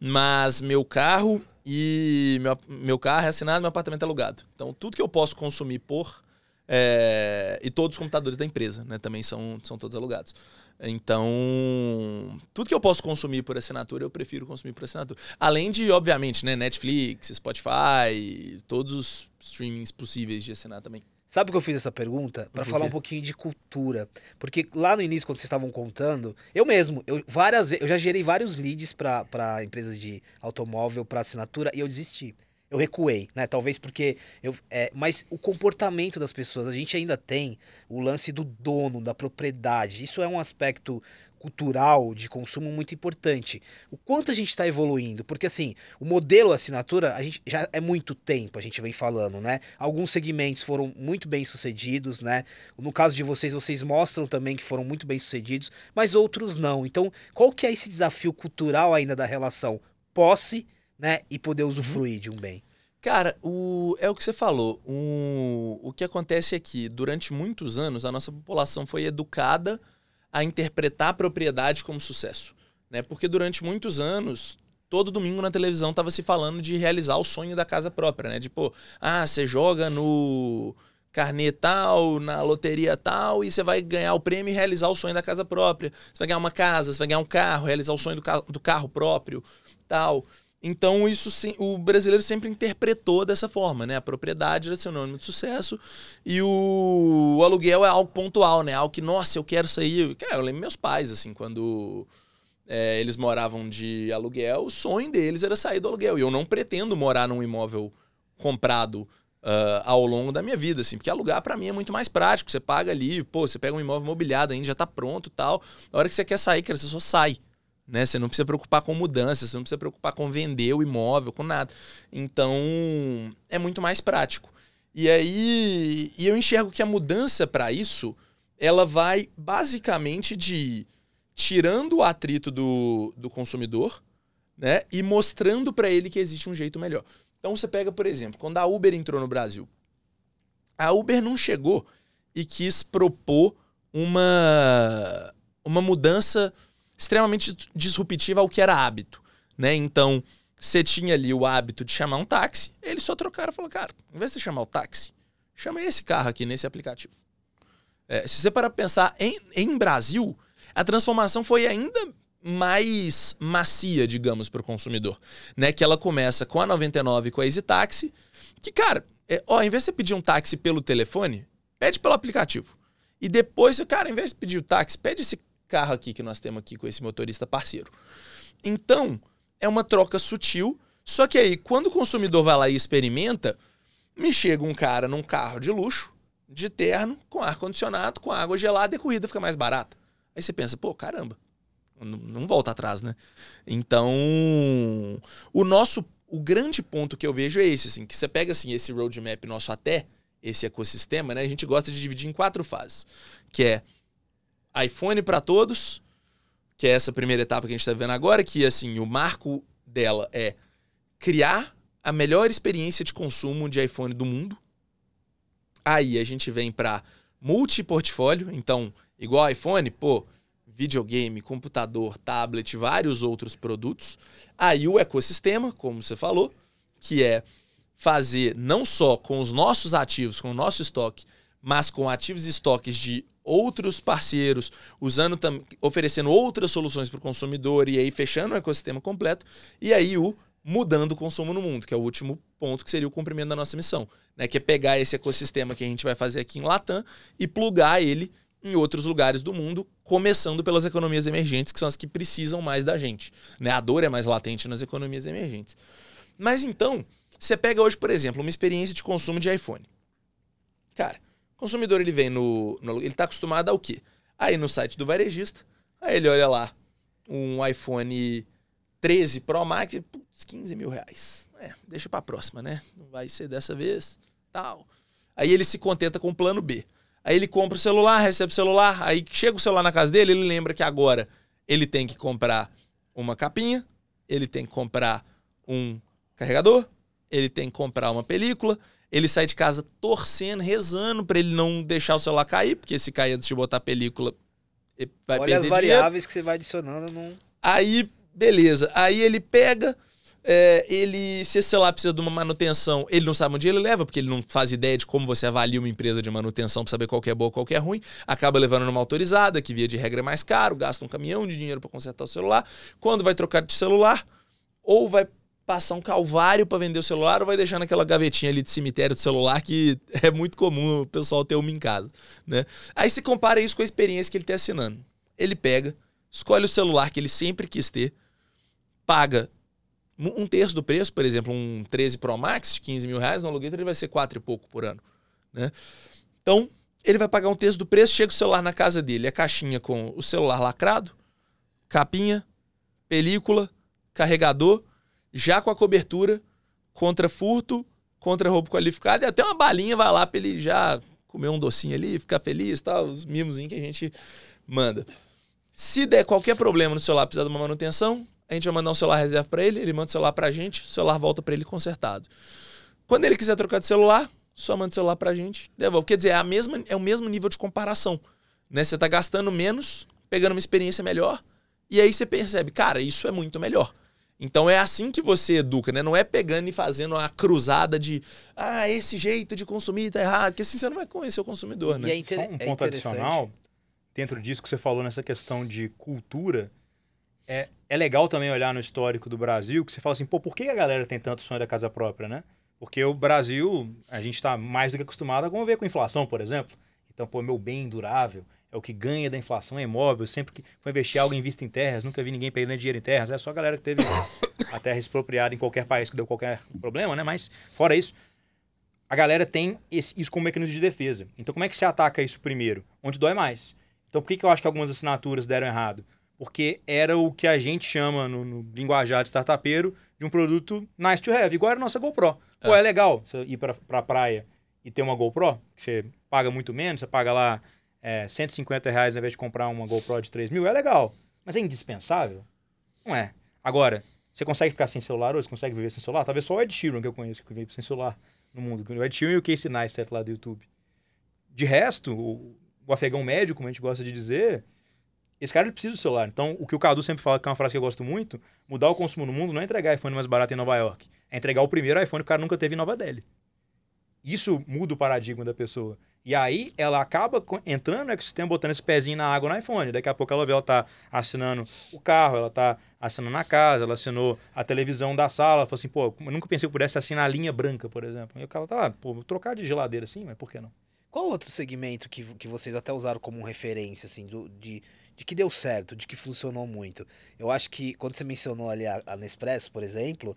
Mas meu carro e meu, meu carro é assinado, meu apartamento é alugado. Então tudo que eu posso consumir por é, e todos os computadores da empresa, né? Também são, são todos alugados. Então, tudo que eu posso consumir por assinatura, eu prefiro consumir por assinatura. Além de, obviamente, né, Netflix, Spotify, todos os streamings possíveis de assinar também. Sabe que eu fiz essa pergunta? Para falar um pouquinho de cultura. Porque lá no início, quando vocês estavam contando, eu mesmo, eu, várias, eu já gerei vários leads para empresas de automóvel, para assinatura, e eu desisti. Eu recuei, né? Talvez porque eu. É, mas o comportamento das pessoas, a gente ainda tem o lance do dono, da propriedade. Isso é um aspecto cultural de consumo muito importante. O quanto a gente está evoluindo, porque assim, o modelo assinatura, a gente já é muito tempo, a gente vem falando, né? Alguns segmentos foram muito bem sucedidos, né? No caso de vocês, vocês mostram também que foram muito bem sucedidos, mas outros não. Então, qual que é esse desafio cultural ainda da relação posse, né, e poder usufruir de um bem? Cara, o, é o que você falou. O, o que acontece é que, durante muitos anos, a nossa população foi educada a interpretar a propriedade como sucesso. Né? Porque durante muitos anos, todo domingo na televisão estava se falando de realizar o sonho da casa própria, né? Tipo, ah, você joga no carnê tal, na loteria tal, e você vai ganhar o prêmio e realizar o sonho da casa própria. Você vai ganhar uma casa, você vai ganhar um carro, realizar o sonho do, ca- do carro próprio, tal. Então, isso o brasileiro sempre interpretou dessa forma, né? A propriedade era sinônimo de sucesso e o, o aluguel é algo pontual, né? Algo que, nossa, eu quero sair. Cara, eu lembro meus pais, assim, quando é, eles moravam de aluguel, o sonho deles era sair do aluguel. E eu não pretendo morar num imóvel comprado ah, ao longo da minha vida, assim, porque alugar pra mim é muito mais prático. Você paga ali, pô, você pega um imóvel mobiliado ainda, já tá pronto tal. Na hora que você quer sair, cara, você só sai. Né? Você não precisa preocupar com mudança, você não precisa preocupar com vender o imóvel, com nada. Então, é muito mais prático. E aí, e eu enxergo que a mudança para isso, ela vai basicamente de tirando o atrito do, do consumidor, né, e mostrando para ele que existe um jeito melhor. Então você pega, por exemplo, quando a Uber entrou no Brasil, a Uber não chegou e quis propor uma, uma mudança extremamente disruptiva ao que era hábito. Né? Então, você tinha ali o hábito de chamar um táxi, eles só trocaram e falaram, cara, em vez de chamar o táxi, chama esse carro aqui nesse aplicativo. É, se você parar para pensar, em, em Brasil, a transformação foi ainda mais macia, digamos, para o consumidor. Né? Que ela começa com a 99 com a Easy Taxi, que, cara, é, ó, em vez de você pedir um táxi pelo telefone, pede pelo aplicativo. E depois, cara, em vez de pedir o táxi, pede esse carro aqui que nós temos aqui com esse motorista parceiro. Então, é uma troca sutil, só que aí, quando o consumidor vai lá e experimenta, me chega um cara num carro de luxo, de terno, com ar-condicionado, com água gelada e a corrida fica mais barata. Aí você pensa, pô, caramba, não, não volta atrás, né? Então, o nosso o grande ponto que eu vejo é esse, assim, que você pega assim esse roadmap nosso até esse ecossistema, né? A gente gosta de dividir em quatro fases, que é iPhone para todos, que é essa primeira etapa que a gente está vendo agora, que assim o marco dela é criar a melhor experiência de consumo de iPhone do mundo. Aí a gente vem para multiportfólio, então igual iPhone, pô, videogame, computador, tablet, vários outros produtos. Aí o ecossistema, como você falou, que é fazer não só com os nossos ativos, com o nosso estoque, mas com ativos e estoques de outros parceiros, usando oferecendo outras soluções para o consumidor e aí fechando o ecossistema completo. E aí o mudando o consumo no mundo, que é o último ponto que seria o cumprimento da nossa missão, né? Que é pegar esse ecossistema que a gente vai fazer aqui em Latam e plugar ele em outros lugares do mundo, começando pelas economias emergentes, que são as que precisam mais da gente. Né? A dor é mais latente nas economias emergentes. Mas então, você pega hoje, por exemplo, uma experiência de consumo de iPhone. Cara, consumidor ele vem no, no ele está acostumado ao quê? Aí no site do varejista, aí ele olha lá um iPhone 13 Pro Max, putz, 15 mil reais. É, deixa para próxima, né? Não vai ser dessa vez, tal. Aí ele se contenta com o plano B. Aí ele compra o celular, recebe o celular, aí chega o celular na casa dele, ele lembra que agora ele tem que comprar uma capinha, ele tem que comprar um carregador, ele tem que comprar uma película, ele sai de casa torcendo, rezando para ele não deixar o celular cair, porque se cair antes de botar a película, vai Olha perder as variáveis dinheiro. que você vai adicionando num... Aí, beleza. Aí ele pega, é, ele, se esse celular precisa de uma manutenção, ele não sabe onde ele leva, porque ele não faz ideia de como você avalia uma empresa de manutenção para saber qual que é boa qual que é ruim. Acaba levando numa autorizada, que via de regra é mais caro, gasta um caminhão de dinheiro para consertar o celular. Quando vai trocar de celular, ou vai passar um calvário para vender o celular, ou vai deixar naquela gavetinha ali de cemitério do celular, que <laughs> é muito comum o pessoal ter uma em casa. Né? Aí você compara isso com a experiência que ele está assinando. Ele pega, escolhe o celular que ele sempre quis ter, paga um terço do preço, por exemplo, um 13 Pro Max de 15 mil reais, no aluguel ele vai ser quatro e pouco por ano. Né? Então, ele vai pagar um terço do preço, chega o celular na casa dele, a caixinha com o celular lacrado, capinha, película, carregador, já com a cobertura contra furto, contra roubo qualificado e até uma balinha vai lá para ele já comer um docinho ali, ficar feliz, tal, os mimosinhos que a gente manda. Se der qualquer problema no celular, precisar de uma manutenção, a gente vai mandar um celular reserva para ele, ele manda o celular para a gente, o celular volta para ele consertado. Quando ele quiser trocar de celular, só manda o celular para a gente, devolve. Quer dizer, é, a mesma, é o mesmo nível de comparação. Né? Você está gastando menos, pegando uma experiência melhor, e aí você percebe, cara, isso é muito melhor. Então é assim que você educa, né? Não é pegando e fazendo a cruzada de ah, esse jeito de consumir tá errado, porque assim você não vai conhecer o consumidor, né? E é inter... Só um é ponto interessante. adicional, dentro disso que você falou nessa questão de cultura, é, é legal também olhar no histórico do Brasil, que você fala assim, pô, por que a galera tem tanto sonho da casa própria, né? Porque o Brasil, a gente está mais do que acostumado a conviver com inflação, por exemplo. Então, pô, meu bem durável é o que ganha da inflação, é imóvel. Sempre que for investir algo, invista em terras. Nunca vi ninguém perdendo dinheiro em terras. É só a galera que teve a terra expropriada em qualquer país que deu qualquer problema, né? Mas, fora isso, a galera tem esse- isso como mecanismo de defesa. Então, como é que se ataca isso primeiro? Onde dói mais. Então, por que, que eu acho que algumas assinaturas deram errado? Porque era o que a gente chama no, no linguajar de startupeiro de um produto nice to have, igual era a nossa GoPro. Pô, é, é legal você ir pra, pra praia e ter uma GoPro, que você paga muito menos, você paga lá é, 150 reais ao invés de comprar uma GoPro de 3 mil, é legal. Mas é indispensável? Não é. Agora, você consegue ficar sem celular hoje? Você consegue viver sem celular? Talvez só o Ed Sheeran que eu conheço que vive sem celular no mundo. O Ed Sheeran e o Casey Neistat lá do YouTube. De resto, o, o afegão médio, como a gente gosta de dizer, esse cara precisa do celular. Então, o que o Cadu sempre fala, que é uma frase que eu gosto muito, mudar o consumo no mundo não é entregar iPhone mais barato em Nova York. É entregar o primeiro iPhone que o cara nunca teve em Nova Delhi. Isso muda o paradigma da pessoa. E aí ela acaba entrando no ecossistema, botando esse pezinho na água no iPhone. Daqui a pouco ela vê, ela tá assinando o carro, ela tá assinando a casa, ela assinou a televisão da sala. Ela falou assim, pô, eu nunca pensei que pudesse assinar a linha branca, por exemplo. E o cara tá lá, pô, trocar de geladeira assim, mas por que não? Qual outro segmento que, que vocês até usaram como referência, assim, do, de, de que deu certo, de que funcionou muito? Eu acho que quando você mencionou ali a, a Nespresso, por exemplo,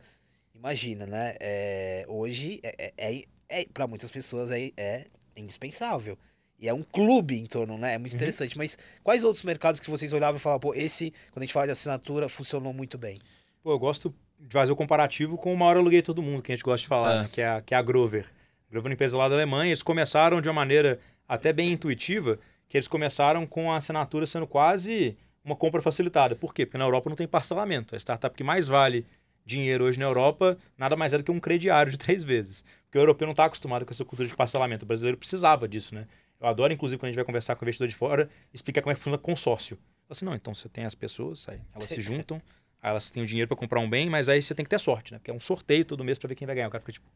imagina, né? É, hoje é, é, é, é para muitas pessoas é, é indispensável. E é um clube em torno, né? É muito uhum. interessante. Mas quais outros mercados que vocês olhavam e falavam, pô, esse, quando a gente fala de assinatura, funcionou muito bem? Pô, eu gosto de fazer o comparativo com o maior aluguei todo mundo, que a gente gosta de falar, é. Né? que, é a, que é a Grover. A Grover é uma empresa lá da Alemanha. Eles começaram de uma maneira até bem intuitiva, que eles começaram com a assinatura sendo quase uma compra facilitada. Por quê? Porque na Europa não tem parcelamento. A startup que mais vale dinheiro hoje na Europa nada mais é do que um crediário de três vezes. Porque o europeu não está acostumado com essa cultura de parcelamento. O brasileiro precisava disso, né? Eu adoro, inclusive, quando a gente vai conversar com o investidor de fora, explicar como é que funciona consórcio. Assim, não, então você tem as pessoas, aí elas se <laughs> juntam, aí elas têm o dinheiro para comprar um bem, mas aí você tem que ter sorte, né? Porque é um sorteio todo mês para ver quem vai ganhar. O cara fica tipo,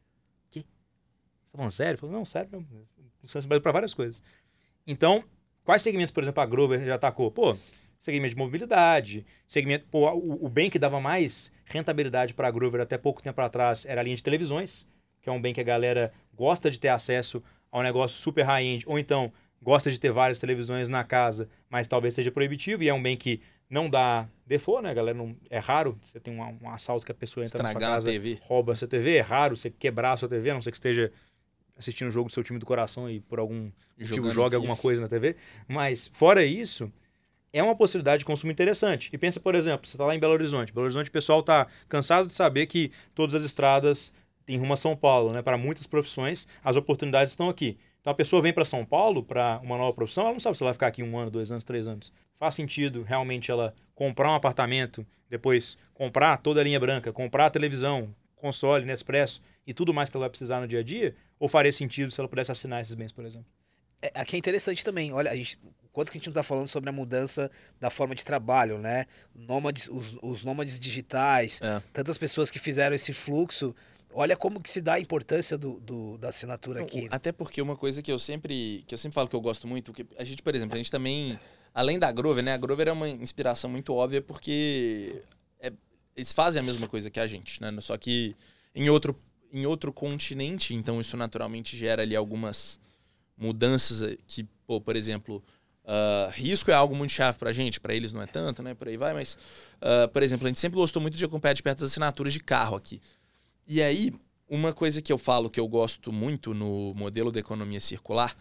quê? Você tá falando sério? Eu falo, não, sério, não. funciona para várias coisas. Então, quais segmentos, por exemplo, a Grover já atacou? Pô, segmento de mobilidade, segmento, pô, o, o bem que dava mais rentabilidade para a Grover até pouco tempo atrás era a linha de televisões que é um bem que a galera gosta de ter acesso ao negócio super high-end, ou então gosta de ter várias televisões na casa, mas talvez seja proibitivo, e é um bem que não dá default, né, galera? Não, é raro você tem um, um, assalto que a pessoa entra Estragar na sua casa, rouba a sua TV, é raro você quebrar a sua TV, a não ser que esteja assistindo o jogo do seu time do coração e por algum motivo jogue alguma coisa na TV. Mas, fora isso, é uma possibilidade de consumo interessante. E pensa, por exemplo, você está lá em Belo Horizonte. Belo Horizonte, o pessoal está cansado de saber que todas as estradas em rumo a São Paulo, né? Para muitas profissões, as oportunidades estão aqui. Então a pessoa vem para São Paulo para uma nova profissão, ela não sabe se ela vai ficar aqui um ano, dois anos, três anos. Faz sentido realmente ela comprar um apartamento, depois comprar toda a linha branca, comprar a televisão, console, Nespresso e tudo mais que ela vai precisar no dia a dia? Ou faria sentido se ela pudesse assinar esses bens, por exemplo? É, aqui é interessante também. Olha, a gente, quanto que a gente não está falando sobre a mudança da forma de trabalho, né? Nômades, os, os nômades digitais, é. tantas pessoas que fizeram esse fluxo Olha como que se dá a importância do, do da assinatura aqui. Até porque uma coisa que eu sempre que eu sempre falo que eu gosto muito, que a gente, por exemplo, a gente também, além da Grover, né? A Grover é uma inspiração muito óbvia porque é, eles fazem a mesma coisa que a gente, né? Só que em outro, em outro continente, então isso naturalmente gera ali algumas mudanças que, pô, por exemplo, Uh, risco é algo muito chave pra gente, para eles não é tanto, né? Por aí vai, mas, uh, por exemplo, a gente sempre gostou muito de acompanhar de perto as assinaturas de carro aqui. E aí, uma coisa que eu falo que eu gosto muito no modelo da economia circular,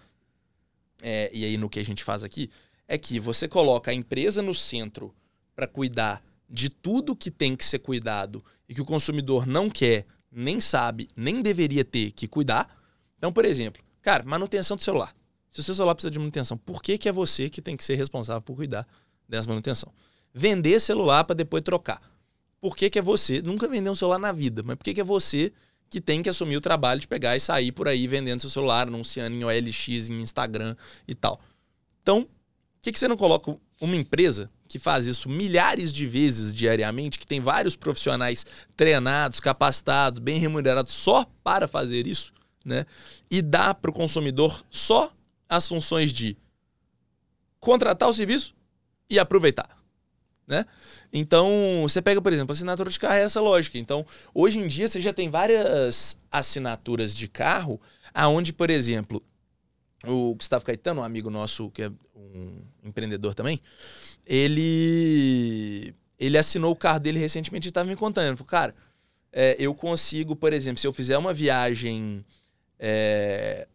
é, e aí no que a gente faz aqui, é que você coloca a empresa no centro para cuidar de tudo que tem que ser cuidado e que o consumidor não quer, nem sabe, nem deveria ter que cuidar. Então, por exemplo, cara, manutenção do celular. Se o seu celular precisa de manutenção, por que, que é você que tem que ser responsável por cuidar dessa manutenção? Vender celular para depois trocar por que, que é você, nunca vendeu um celular na vida, mas por que, que é você que tem que assumir o trabalho de pegar e sair por aí vendendo seu celular, anunciando em OLX, em Instagram e tal. Então, por que, que você não coloca uma empresa que faz isso milhares de vezes diariamente, que tem vários profissionais treinados, capacitados, bem remunerados só para fazer isso, né? E dá para o consumidor só as funções de contratar o serviço e aproveitar né? Então, você pega, por exemplo, assinatura de carro é essa lógica. Então, hoje em dia você já tem várias assinaturas de carro aonde, por exemplo, o Gustavo Caetano, um amigo nosso que é um empreendedor também, ele ele assinou o carro dele recentemente e estava me contando. Ele falou, cara, é, eu consigo, por exemplo, se eu fizer uma viagem é,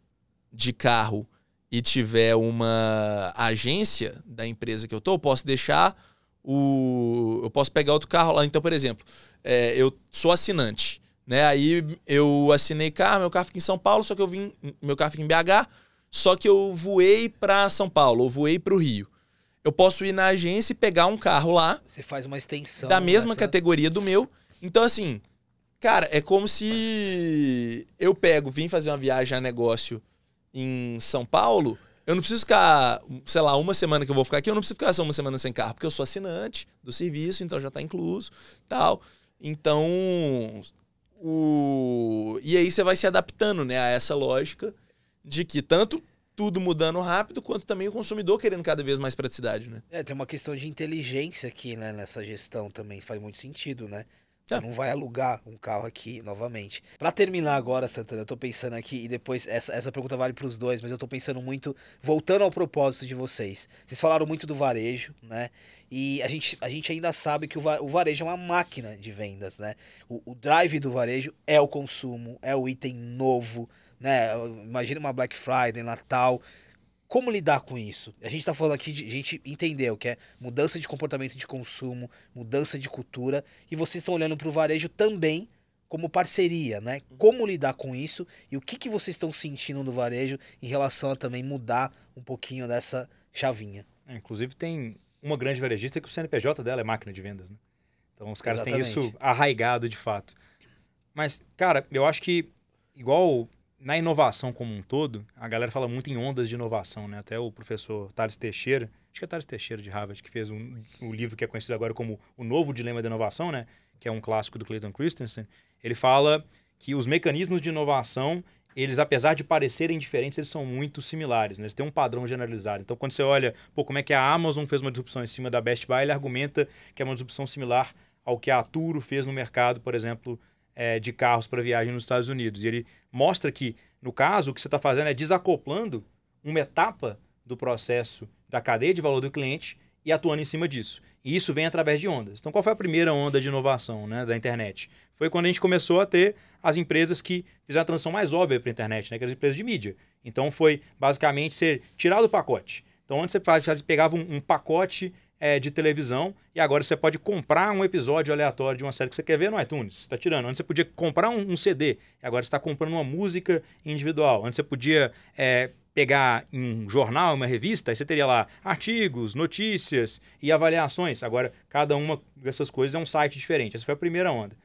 de carro e tiver uma agência da empresa que eu tô, eu posso deixar o, eu posso pegar outro carro lá. Então, por exemplo, é, eu sou assinante. Né? Aí eu assinei carro, meu carro fica em São Paulo, só que eu vim. Meu carro fica em BH, só que eu voei para São Paulo, ou voei para o Rio. Eu posso ir na agência e pegar um carro lá. Você faz uma extensão. Da mesma dessa... categoria do meu. Então, assim, cara, é como se eu pego, vim fazer uma viagem a negócio em São Paulo. Eu não preciso ficar, sei lá, uma semana que eu vou ficar aqui, eu não preciso ficar só uma semana sem carro, porque eu sou assinante do serviço, então já está incluso, tal. Então, o... e aí você vai se adaptando, né, a essa lógica de que tanto tudo mudando rápido, quanto também o consumidor querendo cada vez mais praticidade, né? É, tem uma questão de inteligência aqui, né, nessa gestão também, faz muito sentido, né? Você é. não vai alugar um carro aqui novamente. Para terminar agora, Santana, eu tô pensando aqui, e depois essa, essa pergunta vale para os dois, mas eu tô pensando muito, voltando ao propósito de vocês. Vocês falaram muito do varejo, né? E a gente, a gente ainda sabe que o, o varejo é uma máquina de vendas, né? O, o drive do varejo é o consumo, é o item novo, né? Imagina uma Black Friday, Natal. Como lidar com isso? A gente está falando aqui de a gente entender o que é mudança de comportamento de consumo, mudança de cultura, e vocês estão olhando para o varejo também como parceria, né? Como lidar com isso e o que, que vocês estão sentindo no varejo em relação a também mudar um pouquinho dessa chavinha? É, inclusive tem uma grande varejista que o CNPJ dela é máquina de vendas, né? Então os caras Exatamente. têm isso arraigado de fato. Mas, cara, eu acho que igual na inovação como um todo, a galera fala muito em ondas de inovação, né? Até o professor Thales Teixeira, acho que é Thales Teixeira de Harvard, que fez um, um livro que é conhecido agora como O Novo Dilema da Inovação, né? Que é um clássico do Clayton Christensen. Ele fala que os mecanismos de inovação, eles, apesar de parecerem diferentes, eles são muito similares, né? Eles têm um padrão generalizado. Então, quando você olha, pô, como é que a Amazon fez uma disrupção em cima da Best Buy, ele argumenta que é uma disrupção similar ao que a Turo fez no mercado, por exemplo, é, de carros para viagem nos Estados Unidos. E ele mostra que, no caso, o que você está fazendo é desacoplando uma etapa do processo da cadeia de valor do cliente e atuando em cima disso. E isso vem através de ondas. Então, qual foi a primeira onda de inovação né, da internet? Foi quando a gente começou a ter as empresas que fizeram a transição mais óbvia para a internet, né, que eram as empresas de mídia. Então, foi basicamente ser tirado o pacote. Então, antes você pegava um, um pacote é, de televisão e agora você pode comprar um episódio aleatório de uma série que você quer ver no iTunes. Você está tirando. Antes você podia comprar um, um CD agora você está comprando uma música individual. Antes você podia é, pegar um jornal, uma revista, aí você teria lá artigos, notícias e avaliações. Agora, cada uma dessas coisas é um site diferente. Essa foi a primeira onda.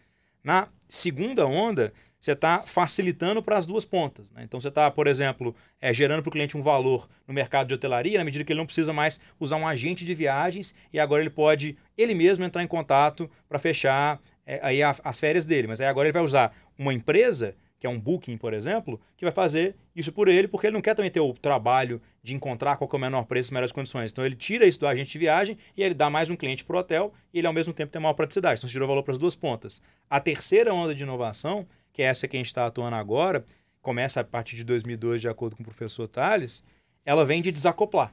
Na segunda onda, você está facilitando para as duas pontas. Né? Então você está, por exemplo, é, gerando para o cliente um valor no mercado de hotelaria, na medida que ele não precisa mais usar um agente de viagens e agora ele pode ele mesmo entrar em contato para fechar é, aí a, as férias dele. Mas aí agora ele vai usar uma empresa, que é um booking, por exemplo, que vai fazer isso por ele, porque ele não quer também ter o trabalho de encontrar qual é o menor preço, melhores condições. Então ele tira isso do agente de viagem e ele dá mais um cliente para o hotel e ele ao mesmo tempo tem maior praticidade. Então você tirou valor para as duas pontas. A terceira onda de inovação que é essa que a gente está atuando agora, começa a partir de 2002, de acordo com o professor Tales, ela vem de desacoplar.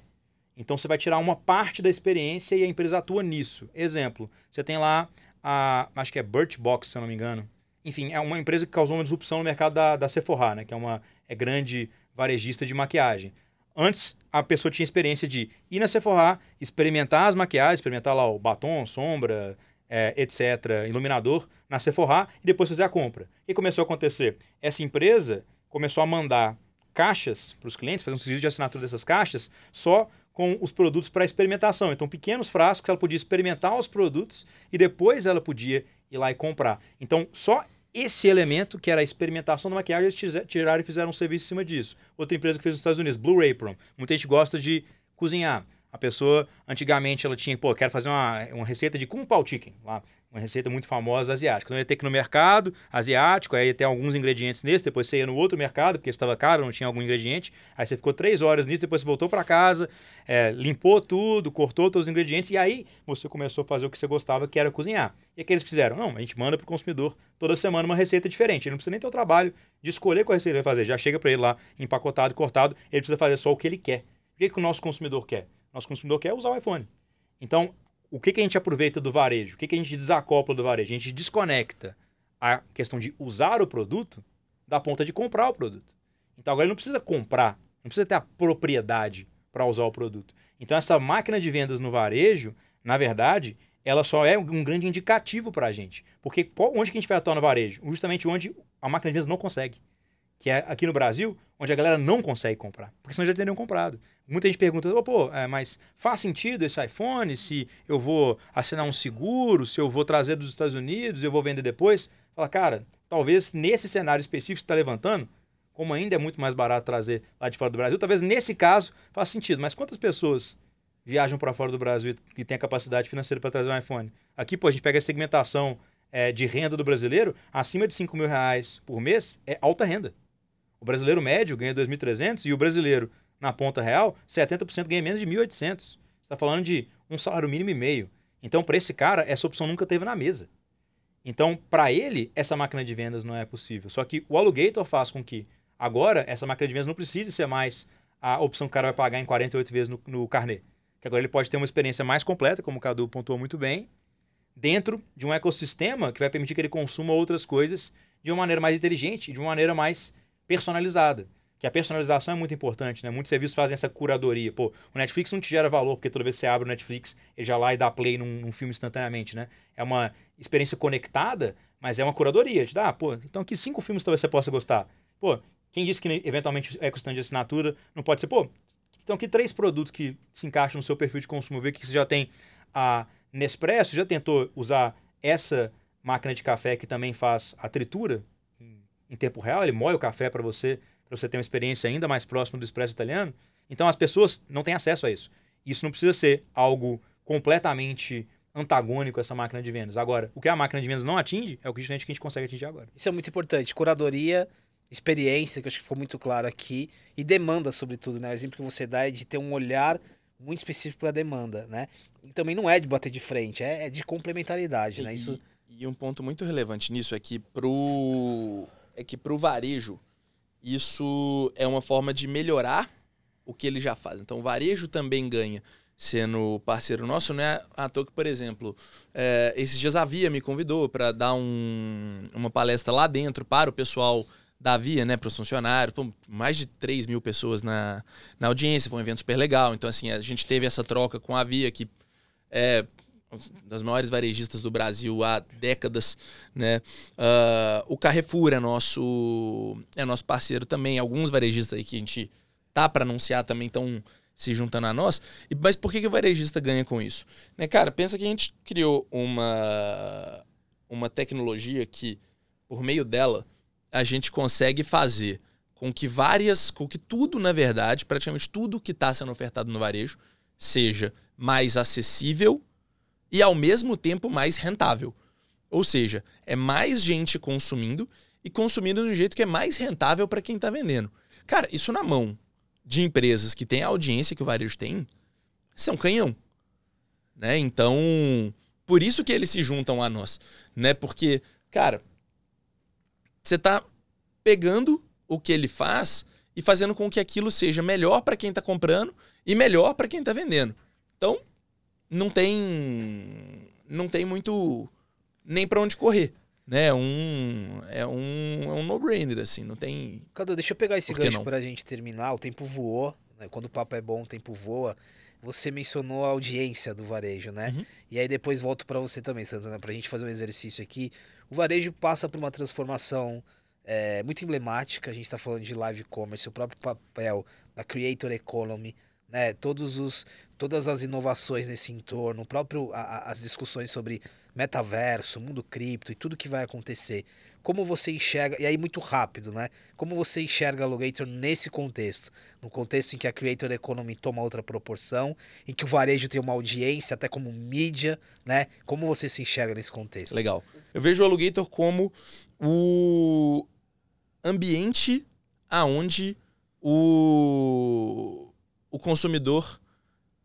Então você vai tirar uma parte da experiência e a empresa atua nisso. Exemplo, você tem lá a, acho que é Birchbox, se eu não me engano. Enfim, é uma empresa que causou uma disrupção no mercado da, da Sephora, né, que é uma é grande varejista de maquiagem. Antes, a pessoa tinha experiência de ir na Sephora, experimentar as maquiagens, experimentar lá o batom, sombra, é, etc., iluminador, na Sephora e depois fazer a compra. O que começou a acontecer? Essa empresa começou a mandar caixas para os clientes, fazer um serviço de assinatura dessas caixas, só com os produtos para experimentação. Então, pequenos frascos, ela podia experimentar os produtos e depois ela podia ir lá e comprar. Então, só esse elemento, que era a experimentação da maquiagem, eles tiraram e fizeram um serviço em cima disso. Outra empresa que fez nos Estados Unidos, Blue Apron. Muita gente gosta de cozinhar. A pessoa, antigamente, ela tinha, pô, quero fazer uma, uma receita de Kung Pao Chicken, lá, uma receita muito famosa asiática. Então ia ter que ir no mercado asiático, aí ia ter alguns ingredientes nesse, depois você ia no outro mercado, porque estava caro, não tinha algum ingrediente. Aí você ficou três horas nisso, depois você voltou para casa, é, limpou tudo, cortou todos os ingredientes, e aí você começou a fazer o que você gostava, que era cozinhar. E o que eles fizeram? Não, a gente manda para o consumidor toda semana uma receita diferente. Ele não precisa nem ter o trabalho de escolher qual receita ele vai fazer. Já chega para ele lá empacotado, cortado, ele precisa fazer só o que ele quer. O que, que o nosso consumidor quer? Nosso consumidor quer usar o iPhone. Então, o que, que a gente aproveita do varejo? O que, que a gente desacopla do varejo? A gente desconecta a questão de usar o produto da ponta de comprar o produto. Então, agora ele não precisa comprar, não precisa ter a propriedade para usar o produto. Então, essa máquina de vendas no varejo na verdade, ela só é um grande indicativo para a gente. Porque onde que a gente vai atuar no varejo? Justamente onde a máquina de vendas não consegue. Que é aqui no Brasil, onde a galera não consegue comprar. Porque senão já teriam comprado. Muita gente pergunta, oh, pô, é, mas faz sentido esse iPhone se eu vou assinar um seguro, se eu vou trazer dos Estados Unidos, eu vou vender depois? Fala, cara, talvez nesse cenário específico que está levantando, como ainda é muito mais barato trazer lá de fora do Brasil, talvez nesse caso faça sentido. Mas quantas pessoas viajam para fora do Brasil e têm a capacidade financeira para trazer um iPhone? Aqui, pô, a gente pega a segmentação é, de renda do brasileiro, acima de 5 mil reais por mês é alta renda. O brasileiro médio ganha 2.300 e o brasileiro, na ponta real, 70% ganha menos de 1.800. Você está falando de um salário mínimo e meio. Então, para esse cara, essa opção nunca teve na mesa. Então, para ele, essa máquina de vendas não é possível. Só que o Alugator faz com que Agora, essa máquina de vendas não precisa ser mais a opção que o cara vai pagar em 48 vezes no, no carnê. Que agora ele pode ter uma experiência mais completa, como o Cadu pontuou muito bem, dentro de um ecossistema que vai permitir que ele consuma outras coisas de uma maneira mais inteligente, de uma maneira mais personalizada. Que a personalização é muito importante, né? Muitos serviços fazem essa curadoria. Pô, o Netflix não te gera valor, porque toda vez que você abre o Netflix, ele já lá e dá play num, num filme instantaneamente, né? É uma experiência conectada, mas é uma curadoria. Te dá, ah, pô, então aqui cinco filmes talvez você possa gostar. Pô, quem disse que eventualmente é ecossistema de assinatura não pode ser, pô, então aqui três produtos que se encaixam no seu perfil de consumo. Vê que você já tem a Nespresso, já tentou usar essa máquina de café que também faz a tritura em tempo real, ele moe o café para você, para você ter uma experiência ainda mais próxima do expresso italiano. Então as pessoas não têm acesso a isso. Isso não precisa ser algo completamente antagônico a essa máquina de vendas. Agora, o que a máquina de vendas não atinge é o que a gente consegue atingir agora. Isso é muito importante. Curadoria experiência, que eu acho que ficou muito claro aqui, e demanda, sobretudo, né? O exemplo que você dá é de ter um olhar muito específico para a demanda, né? E também não é de bater de frente, é, é de complementaridade, né? e, né? Isso... e um ponto muito relevante nisso é que pro, é que pro varejo, isso é uma forma de melhorar o que ele já faz. Então, o varejo também ganha sendo parceiro nosso, né? À toa que, por exemplo, é, esses dias a Via me convidou para dar um, uma palestra lá dentro para o pessoal da Via, né, para os funcionários. Pô, mais de 3 mil pessoas na, na audiência, foi um evento super legal. Então, assim, a gente teve essa troca com a Via, que é das maiores varejistas do Brasil há décadas, né? Uh, o Carrefour é nosso é nosso parceiro também. Alguns varejistas aí que a gente tá para anunciar também estão se juntando a nós. E, mas por que, que o varejista ganha com isso? Né, cara, pensa que a gente criou uma uma tecnologia que por meio dela a gente consegue fazer com que várias, com que tudo, na verdade, praticamente tudo que está sendo ofertado no varejo, seja mais acessível e ao mesmo tempo mais rentável. Ou seja, é mais gente consumindo e consumindo de um jeito que é mais rentável para quem está vendendo. Cara, isso na mão de empresas que têm a audiência que o varejo tem, isso é um canhão. Né? Então, por isso que eles se juntam a nós. Né? Porque, cara, você está pegando o que ele faz e fazendo com que aquilo seja melhor para quem está comprando e melhor para quem está vendendo. Então, não tem não tem muito nem para onde correr, né? Um é um é um no-brainer assim, não tem. Cadu, deixa eu pegar esse gancho para a gente terminar. O tempo voou, né? quando o papo é bom, o tempo voa. Você mencionou a audiência do varejo, né? Uhum. E aí depois volto para você também, Santana, para a gente fazer um exercício aqui. O varejo passa por uma transformação é, muito emblemática. A gente está falando de live commerce, o próprio papel da creator economy, né? Todos os, todas as inovações nesse entorno, próprio a, as discussões sobre metaverso, mundo cripto e tudo que vai acontecer. Como você enxerga, e aí muito rápido, né? Como você enxerga a Logator nesse contexto? No contexto em que a Creator Economy toma outra proporção, em que o varejo tem uma audiência, até como mídia, né? Como você se enxerga nesse contexto? Legal. Eu vejo o Alugator como o ambiente aonde o, o consumidor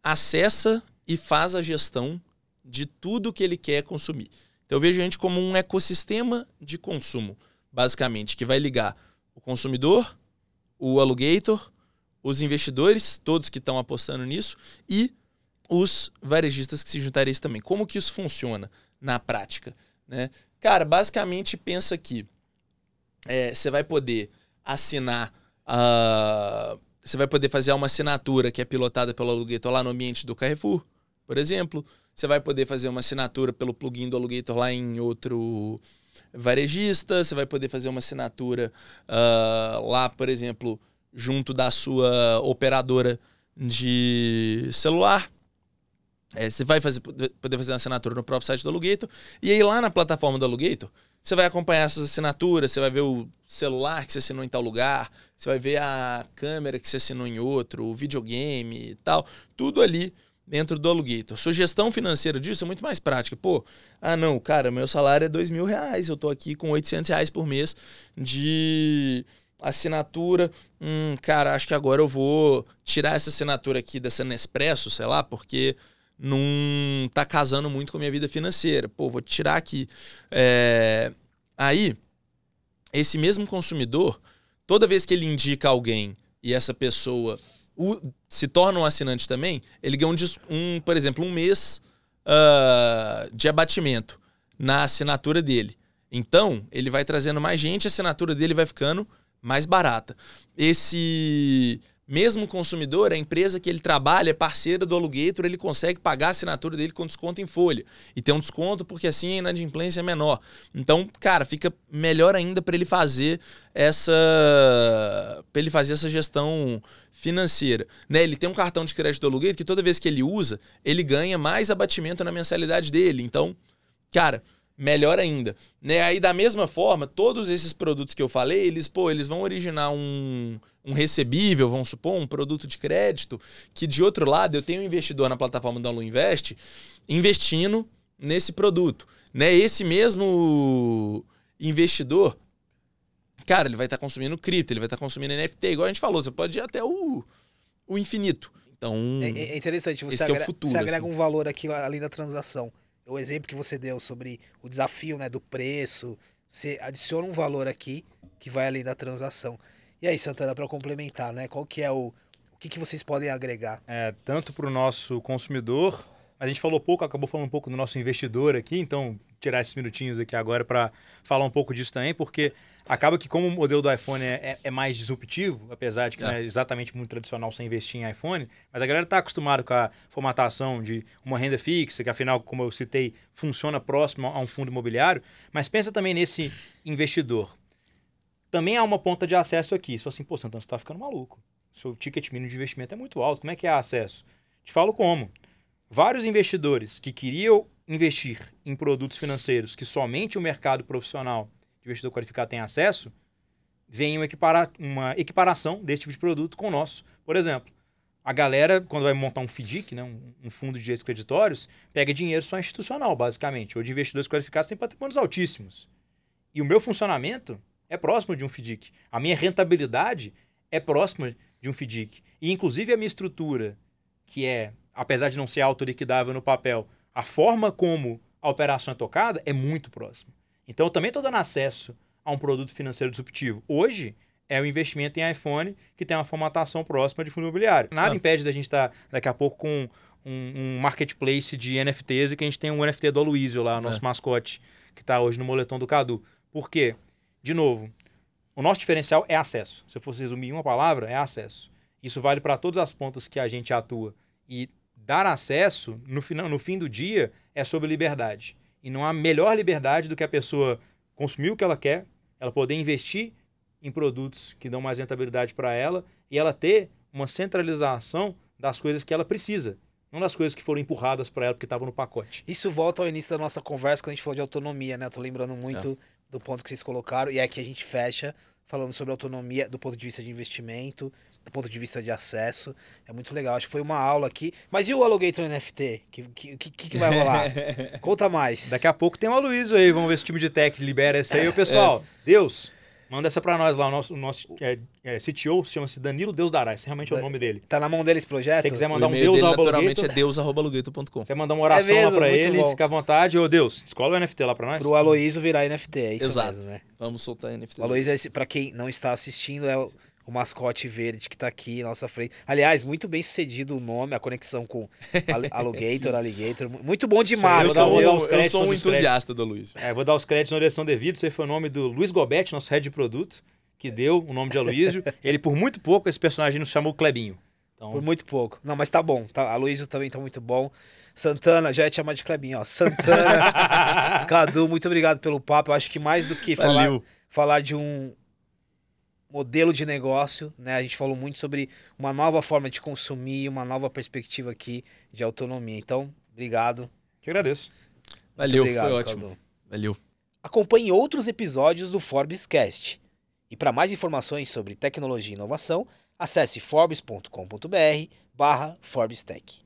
acessa e faz a gestão de tudo que ele quer consumir. Então eu vejo a gente como um ecossistema de consumo, basicamente, que vai ligar o consumidor, o alugator, os investidores, todos que estão apostando nisso, e os varejistas que se juntariam isso também. Como que isso funciona na prática? Né? Cara, basicamente pensa que é, você vai poder assinar uh, você vai poder fazer uma assinatura que é pilotada pelo aluguetor lá no ambiente do Carrefour, por exemplo. você vai poder fazer uma assinatura pelo plugin do Alugator lá em outro varejista, você vai poder fazer uma assinatura uh, lá, por exemplo, junto da sua operadora de celular. É, você vai fazer, poder fazer uma assinatura no próprio site do Alugator. E aí lá na plataforma do Alugator, você vai acompanhar suas assinaturas, você vai ver o celular que você assinou em tal lugar, você vai ver a câmera que você assinou em outro, o videogame e tal. Tudo ali dentro do Alugator. Sugestão financeira disso é muito mais prática. Pô, ah não, cara, meu salário é dois mil reais, eu tô aqui com 800 reais por mês de assinatura. Hum, cara, acho que agora eu vou tirar essa assinatura aqui dessa Nespresso, sei lá, porque não tá casando muito com a minha vida financeira. Pô, vou tirar aqui. É... Aí, esse mesmo consumidor, toda vez que ele indica alguém e essa pessoa o, se torna um assinante também, ele ganha um, um por exemplo, um mês uh, de abatimento na assinatura dele. Então, ele vai trazendo mais gente, a assinatura dele vai ficando mais barata. Esse mesmo consumidor, a empresa que ele trabalha é parceira do Alugator, ele consegue pagar a assinatura dele com desconto em folha. E tem um desconto porque assim a inadimplência é menor. Então, cara, fica melhor ainda para ele fazer essa para ele fazer essa gestão financeira. Né? Ele tem um cartão de crédito do Alugator que toda vez que ele usa, ele ganha mais abatimento na mensalidade dele. Então, cara, melhor ainda. Né? Aí, da mesma forma, todos esses produtos que eu falei, eles, pô, eles vão originar um, um recebível, vamos supor, um produto de crédito, que de outro lado eu tenho um investidor na plataforma do Alu Invest investindo nesse produto. Né? Esse mesmo investidor, cara, ele vai estar tá consumindo cripto, ele vai estar tá consumindo NFT, igual a gente falou, você pode ir até o, o infinito. Então, é, é interessante, você, agrega, é futuro, você agrega assim. um valor aqui além da transação o exemplo que você deu sobre o desafio né, do preço, você adiciona um valor aqui que vai além da transação. E aí, Santana, para complementar, né? Qual que é o. O que, que vocês podem agregar? É, tanto para o nosso consumidor, a gente falou pouco, acabou falando um pouco do nosso investidor aqui, então tirar esses minutinhos aqui agora para falar um pouco disso também, porque acaba que como o modelo do iPhone é, é, é mais disruptivo, apesar de que é. não é exatamente muito tradicional você investir em iPhone, mas a galera está acostumada com a formatação de uma renda fixa, que afinal, como eu citei, funciona próximo a um fundo imobiliário, mas pensa também nesse investidor. Também há uma ponta de acesso aqui. Se for assim, pô, Santana, você está ficando maluco. Seu ticket mínimo de investimento é muito alto. Como é que é acesso? Te falo como. Vários investidores que queriam investir em produtos financeiros que somente o mercado profissional de investidor qualificado tem acesso, vem uma, equipara uma equiparação desse tipo de produto com o nosso. Por exemplo, a galera, quando vai montar um FDIC, né, um, um, fundo de direitos creditórios, pega dinheiro só institucional, basicamente, de investidores qualificados têm patrimônios altíssimos. E o meu funcionamento é próximo de um FDIC. A minha rentabilidade é próxima de um FDIC. E, inclusive, a minha estrutura, que é, apesar de não ser autoliquidável no papel, a forma como a operação é tocada é muito próxima. Então eu também estou dando acesso a um produto financeiro disruptivo. Hoje é o investimento em iPhone que tem uma formatação próxima de fundo imobiliário. Nada ah. impede da gente estar tá, daqui a pouco com um, um, marketplace de NFTs e que a gente tem um NFT do Aloysio lá, nosso é. mascote, que está hoje no moletom do Cadu. Por quê? De novo, o nosso diferencial é acesso. Se eu fosse resumir em uma palavra, é acesso. Isso vale para todas as pontas que a gente atua. E dar acesso, no, final, no fim do dia, é sobre liberdade. E não há melhor liberdade do que a pessoa consumir o que ela quer, ela poder investir em produtos que dão mais rentabilidade para ela e ela ter uma centralização das coisas que ela precisa, não das coisas que foram empurradas para ela porque estavam no pacote. Isso volta ao início da nossa conversa quando a gente falou de autonomia, né? Eu tô lembrando muito é. do ponto que vocês colocaram e aqui a gente fecha falando sobre autonomia do ponto de vista de investimento, do ponto de vista de acesso. É muito legal. Acho que foi uma aula aqui. Mas e o Alugator NFT? O que, que, que, que, vai rolar? <laughs> Conta mais. Daqui a pouco tem o Aloysio aí. Vamos ver se o time de tech libera essa aí. O pessoal, é. Deus, manda essa pra nós lá. O nosso, o nosso é, é, CTO chama-se Danilo Deus Dará. Esse realmente é o nome dele. Tá na mão dele esse projeto? Se você quiser mandar um Deus dele, naturalmente é deus.alugator.com. Você mandar uma oração é mesmo, lá pra ele, bom. fica à vontade. Ô Deus, escola o NFT lá pra nós. Pro Aloysio virar NFT, é isso Exato. mesmo, né? Vamos soltar NFT. O Aloysio, pra quem não está assistindo, é o o mascote verde que está aqui na nossa frente. Aliás, muito bem sucedido o nome, a conexão com <laughs> Alligator, Alligator. Muito bom demais. Eu, sou, eu, eu sou um entusiasta do Luiz. É, vou dar os créditos na direção devida. Isso aí foi o nome do Luiz Gobete, nosso head de produto, que deu o nome de Aloysio. <laughs> Ele, por muito pouco, esse personagem nos chamou Clebinho. Então, Por muito pouco. Não, mas tá bom. Tá, a Luísa também tá muito bom. Santana, já ia te chamar de Clebinho, ó. Santana, <laughs> Cadu, muito obrigado pelo papo. Eu acho que mais do que falar, falar de um modelo de negócio, né? A gente falou muito sobre uma nova forma de consumir, uma nova perspectiva aqui de autonomia. Então, obrigado. que agradeço. Muito Valeu, obrigado, foi ótimo. Cadu. Valeu. Acompanhe outros episódios do Forbes Cast. E para mais informações sobre tecnologia e inovação, acesse forbes.com.br barra Forbes Tech.